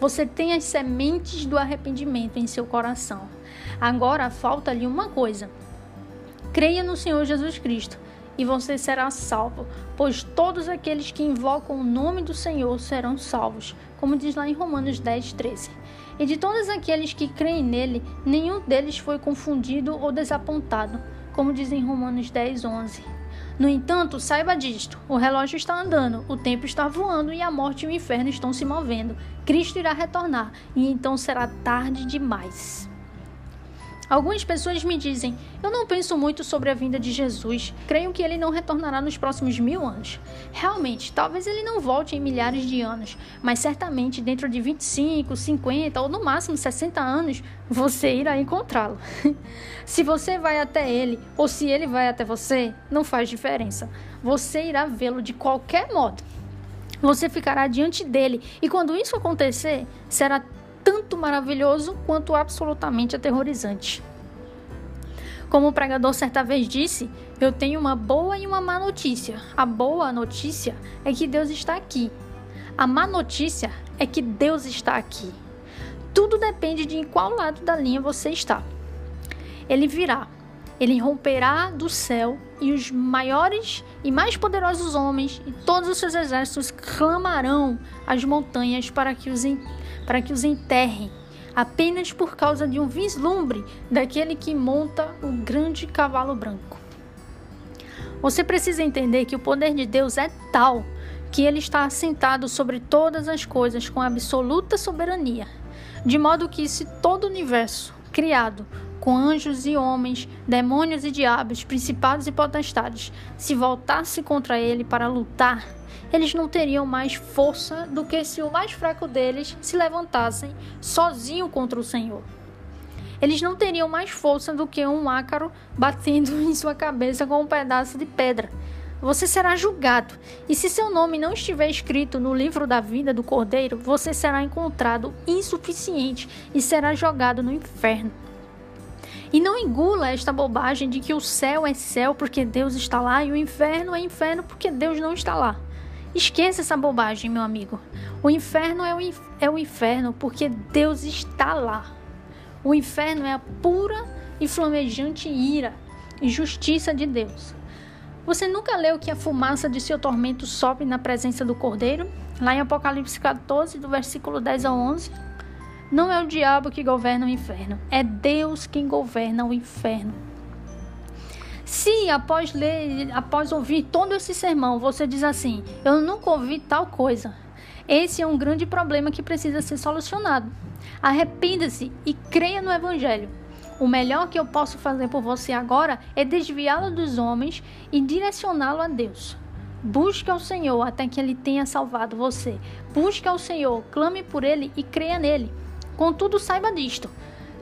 Você tem as sementes do arrependimento em seu coração. Agora falta-lhe uma coisa: creia no Senhor Jesus Cristo e você será salvo, pois todos aqueles que invocam o nome do Senhor serão salvos, como diz lá em Romanos 10, 13. E de todos aqueles que creem nele, nenhum deles foi confundido ou desapontado como diz em Romanos 10, 11. No entanto, saiba disto: o relógio está andando, o tempo está voando e a morte e o inferno estão se movendo. Cristo irá retornar e então será tarde demais. Algumas pessoas me dizem: Eu não penso muito sobre a vinda de Jesus. Creio que ele não retornará nos próximos mil anos. Realmente, talvez ele não volte em milhares de anos, mas certamente dentro de 25, 50 ou no máximo 60 anos você irá encontrá-lo. se você vai até ele ou se ele vai até você, não faz diferença. Você irá vê-lo de qualquer modo. Você ficará diante dele e quando isso acontecer, será tanto maravilhoso quanto absolutamente aterrorizante. Como o pregador certa vez disse, eu tenho uma boa e uma má notícia. A boa notícia é que Deus está aqui. A má notícia é que Deus está aqui. Tudo depende de em qual lado da linha você está. Ele virá. Ele romperá do céu e os maiores e mais poderosos homens e todos os seus exércitos clamarão às montanhas para que os para que os enterrem, apenas por causa de um vislumbre daquele que monta o grande cavalo branco. Você precisa entender que o poder de Deus é tal que ele está assentado sobre todas as coisas com absoluta soberania, de modo que se todo o universo criado com anjos e homens, demônios e diabos, principados e potestades, se voltasse contra ele para lutar, eles não teriam mais força do que se o mais fraco deles se levantassem sozinho contra o Senhor. Eles não teriam mais força do que um ácaro batendo em sua cabeça com um pedaço de pedra. Você será julgado, e se seu nome não estiver escrito no livro da vida do Cordeiro, você será encontrado insuficiente e será jogado no inferno. E não engula esta bobagem de que o céu é céu porque Deus está lá e o inferno é inferno porque Deus não está lá. Esqueça essa bobagem, meu amigo. O inferno é o, inf é o inferno porque Deus está lá. O inferno é a pura e flamejante ira e justiça de Deus. Você nunca leu que a fumaça de seu tormento sobe na presença do Cordeiro? Lá em Apocalipse 14, do versículo 10 ao 11. Não é o diabo que governa o inferno, é Deus quem governa o inferno. Se após ler, após ouvir todo esse sermão, você diz assim: "Eu nunca ouvi tal coisa", esse é um grande problema que precisa ser solucionado. Arrependa-se e creia no evangelho. O melhor que eu posso fazer por você agora é desviá-lo dos homens e direcioná-lo a Deus. Busque ao Senhor até que ele tenha salvado você. Busque ao Senhor, clame por ele e creia nele. Contudo, saiba disto: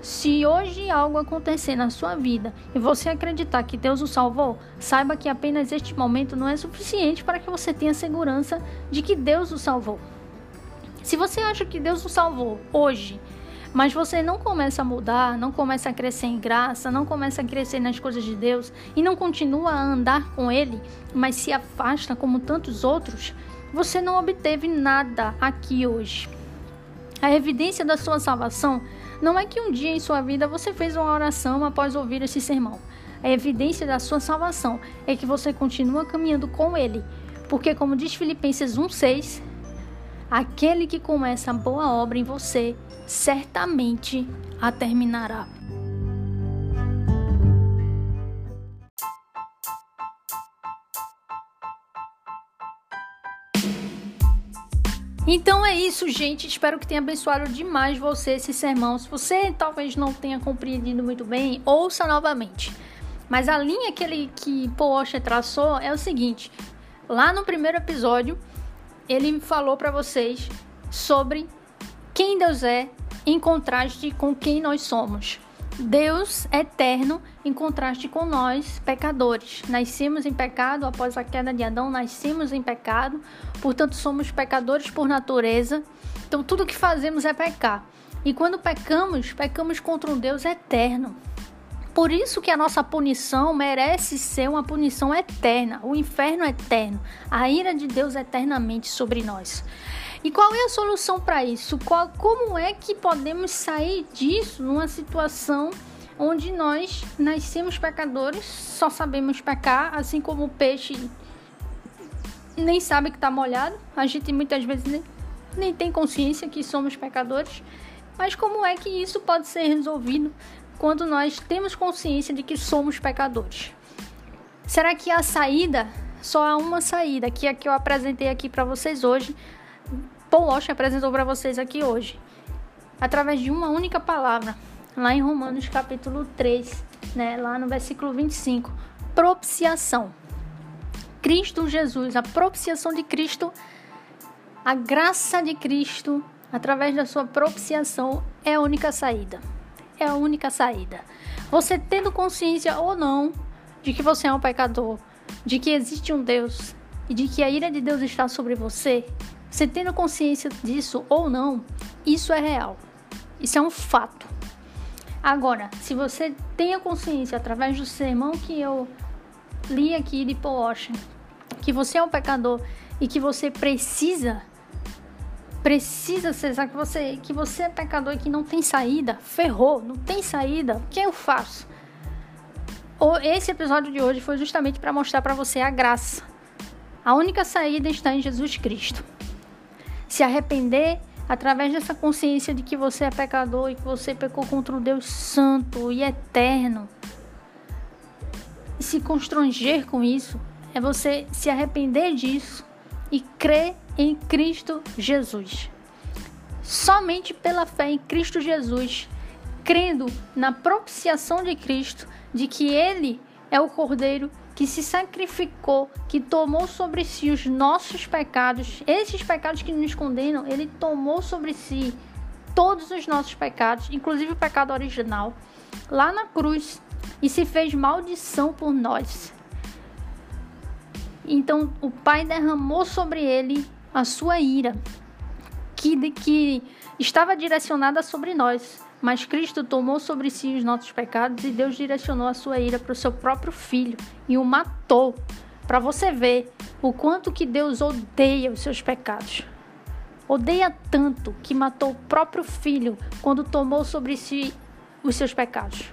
se hoje algo acontecer na sua vida e você acreditar que Deus o salvou, saiba que apenas este momento não é suficiente para que você tenha segurança de que Deus o salvou. Se você acha que Deus o salvou hoje, mas você não começa a mudar, não começa a crescer em graça, não começa a crescer nas coisas de Deus e não continua a andar com Ele, mas se afasta como tantos outros, você não obteve nada aqui hoje. A evidência da sua salvação Não é que um dia em sua vida você fez uma oração após ouvir esse sermão. A evidência da sua salvação é que você continua caminhando com Ele. Porque, como diz Filipenses 1,6, aquele que começa a boa obra em você certamente a terminará. Então é isso, gente. Espero que tenha abençoado demais você esse sermão. Se você talvez não tenha compreendido muito bem, ouça novamente. Mas a linha que ele que Washer traçou é o seguinte: lá no primeiro episódio, ele falou para vocês sobre quem Deus é em contraste com quem nós somos. Deus eterno em contraste com nós, pecadores. Nascemos em pecado, após a queda de Adão, nascemos em pecado, portanto, somos pecadores por natureza. Então, tudo que fazemos é pecar. E quando pecamos, pecamos contra um Deus eterno. Por isso que a nossa punição merece ser uma punição eterna, o inferno eterno, a ira de Deus eternamente sobre nós. E qual é a solução para isso? Qual, como é que podemos sair disso numa situação onde nós nascemos pecadores, só sabemos pecar, assim como o peixe nem sabe que está molhado, a gente muitas vezes nem, nem tem consciência que somos pecadores. Mas como é que isso pode ser resolvido quando nós temos consciência de que somos pecadores? Será que a saída, só há uma saída, que é a que eu apresentei aqui para vocês hoje, Paul Walsh apresentou para vocês aqui hoje, através de uma única palavra, lá em Romanos capítulo 3, né, lá no versículo 25, propiciação. Cristo Jesus, a propiciação de Cristo, a graça de Cristo, através da sua propiciação, é a única saída. É a única saída. Você tendo consciência ou não de que você é um pecador, de que existe um Deus e de que a ira de Deus está sobre você, você tendo consciência disso ou não, isso é real. Isso é um fato. Agora, se você tem a consciência através do sermão que eu li aqui de Paul Washer, que você é um pecador e que você precisa precisa ser que você que você é pecador e que não tem saída, ferrou, não tem saída. O que eu faço? Esse episódio de hoje foi justamente para mostrar para você a graça. A única saída está em Jesus Cristo se arrepender através dessa consciência de que você é pecador e que você pecou contra um Deus santo e eterno. E se constranger com isso é você se arrepender disso e crer em Cristo Jesus. Somente pela fé em Cristo Jesus, crendo na propiciação de Cristo, de que Ele é o Cordeiro que se sacrificou, que tomou sobre si os nossos pecados, esses pecados que nos condenam, ele tomou sobre si todos os nossos pecados, inclusive o pecado original, lá na cruz e se fez maldição por nós. Então o Pai derramou sobre ele a sua ira, que, que estava direcionada sobre nós. Mas Cristo tomou sobre si os nossos pecados e Deus direcionou a sua ira para o seu próprio filho e o matou. Para você ver o quanto que Deus odeia os seus pecados. Odeia tanto que matou o próprio filho quando tomou sobre si os seus pecados.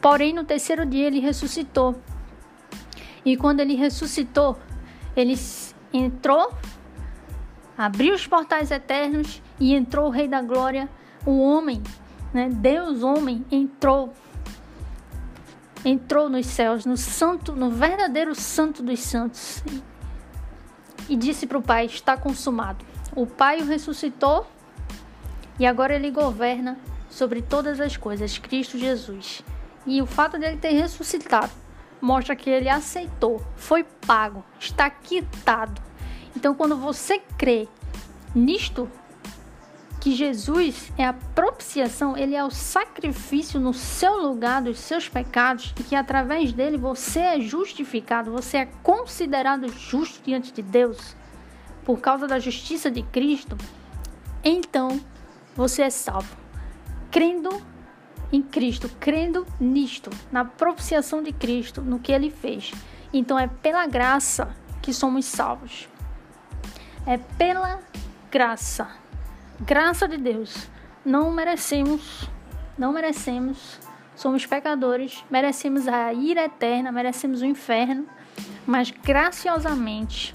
Porém, no terceiro dia ele ressuscitou. E quando ele ressuscitou, ele entrou, abriu os portais eternos e entrou o Rei da Glória o homem, né? Deus homem entrou entrou nos céus, no santo, no verdadeiro santo dos santos. E disse para o Pai: Está consumado. O Pai o ressuscitou e agora ele governa sobre todas as coisas, Cristo Jesus. E o fato dele ter ressuscitado mostra que ele aceitou, foi pago, está quitado. Então, quando você crê nisto, que Jesus é a propiciação, ele é o sacrifício no seu lugar dos seus pecados e que através dele você é justificado, você é considerado justo diante de Deus por causa da justiça de Cristo, então você é salvo. Crendo em Cristo, crendo nisto, na propiciação de Cristo, no que ele fez. Então é pela graça que somos salvos. É pela graça graça de Deus, não merecemos, não merecemos, somos pecadores, merecemos a ira eterna, merecemos o inferno, mas graciosamente,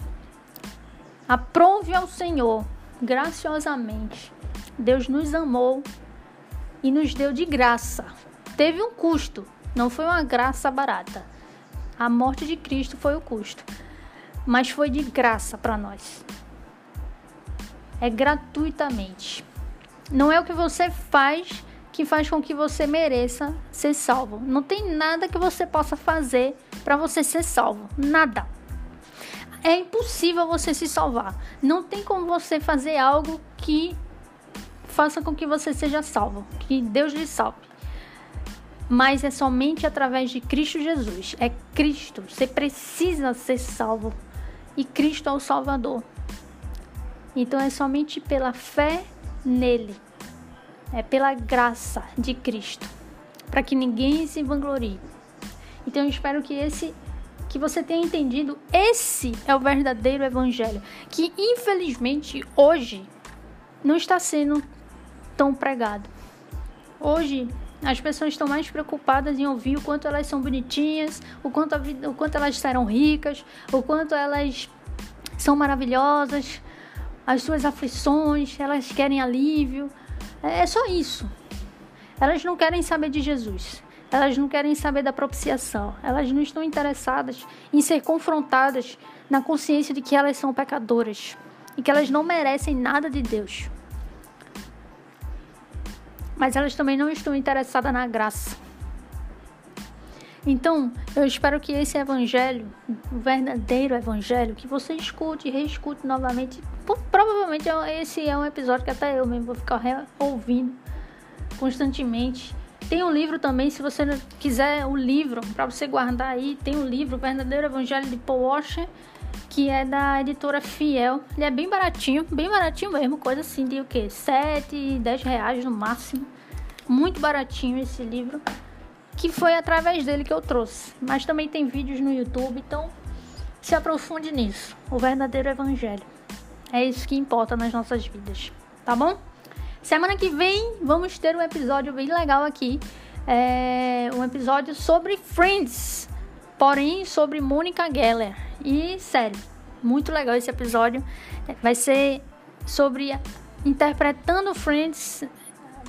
aprove ao Senhor, graciosamente, Deus nos amou e nos deu de graça. Teve um custo, não foi uma graça barata. A morte de Cristo foi o custo, mas foi de graça para nós. É gratuitamente. Não é o que você faz que faz com que você mereça ser salvo. Não tem nada que você possa fazer para você ser salvo. Nada. É impossível você se salvar. Não tem como você fazer algo que faça com que você seja salvo, que Deus lhe salve. Mas é somente através de Cristo Jesus. É Cristo. Você precisa ser salvo. E Cristo é o Salvador. Então é somente pela fé nele. É pela graça de Cristo. Para que ninguém se vanglorie. Então eu espero que esse que você tenha entendido, esse é o verdadeiro evangelho, que infelizmente hoje não está sendo tão pregado. Hoje as pessoas estão mais preocupadas em ouvir o quanto elas são bonitinhas, o quanto, vida, o quanto elas serão ricas, o quanto elas são maravilhosas, as suas aflições, elas querem alívio. É, é só isso. Elas não querem saber de Jesus. Elas não querem saber da propiciação. Elas não estão interessadas em ser confrontadas na consciência de que elas são pecadoras e que elas não merecem nada de Deus. Mas elas também não estão interessadas na graça. Então, eu espero que esse evangelho, o verdadeiro evangelho, que você escute reescute novamente. Provavelmente esse é um episódio que até eu mesmo vou ficar ouvindo constantemente. Tem um livro também, se você quiser o livro para você guardar aí, tem um livro, o Verdadeiro Evangelho de Paul Washer, que é da editora Fiel. Ele é bem baratinho, bem baratinho mesmo, coisa assim de o que? 7, 10 reais no máximo. Muito baratinho esse livro que foi através dele que eu trouxe. Mas também tem vídeos no YouTube, então se aprofunde nisso. O verdadeiro evangelho. É isso que importa nas nossas vidas, tá bom? Semana que vem vamos ter um episódio bem legal aqui. É um episódio sobre Friends, porém sobre Mônica Geller. E sério, muito legal esse episódio. Vai ser sobre interpretando Friends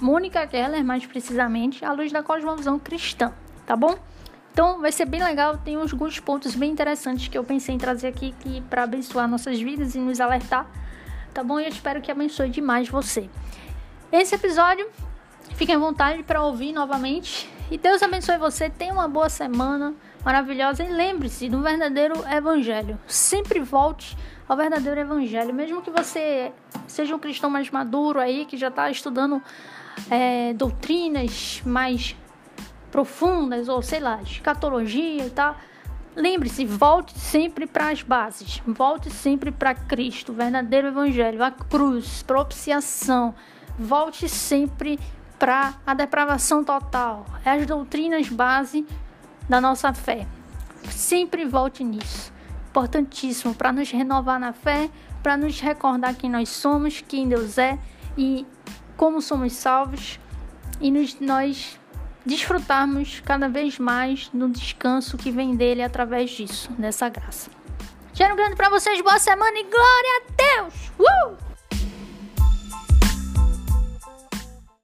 Mônica Keller, mais precisamente, à luz da cosmovisão cristã, tá bom? Então vai ser bem legal, tem alguns pontos bem interessantes que eu pensei em trazer aqui que para abençoar nossas vidas e nos alertar, tá bom? E eu espero que abençoe demais você. Esse episódio, fiquem à vontade para ouvir novamente. E Deus abençoe você, tenha uma boa semana maravilhosa e lembre-se do verdadeiro evangelho. Sempre volte ao verdadeiro evangelho, mesmo que você seja um cristão mais maduro aí, que já está estudando é, doutrinas mais profundas, ou sei lá, escatologia e tal. Lembre-se, volte sempre para as bases, volte sempre para Cristo, o verdadeiro Evangelho, a cruz, propiciação. Volte sempre para a depravação total, é as doutrinas base da nossa fé. Sempre volte nisso. Importantíssimo para nos renovar na fé, para nos recordar quem nós somos, quem Deus é e como somos salvos e nos, nós desfrutarmos cada vez mais do descanso que vem dele através disso, dessa graça. Cheiro grande para vocês, boa semana e glória a Deus! Uh!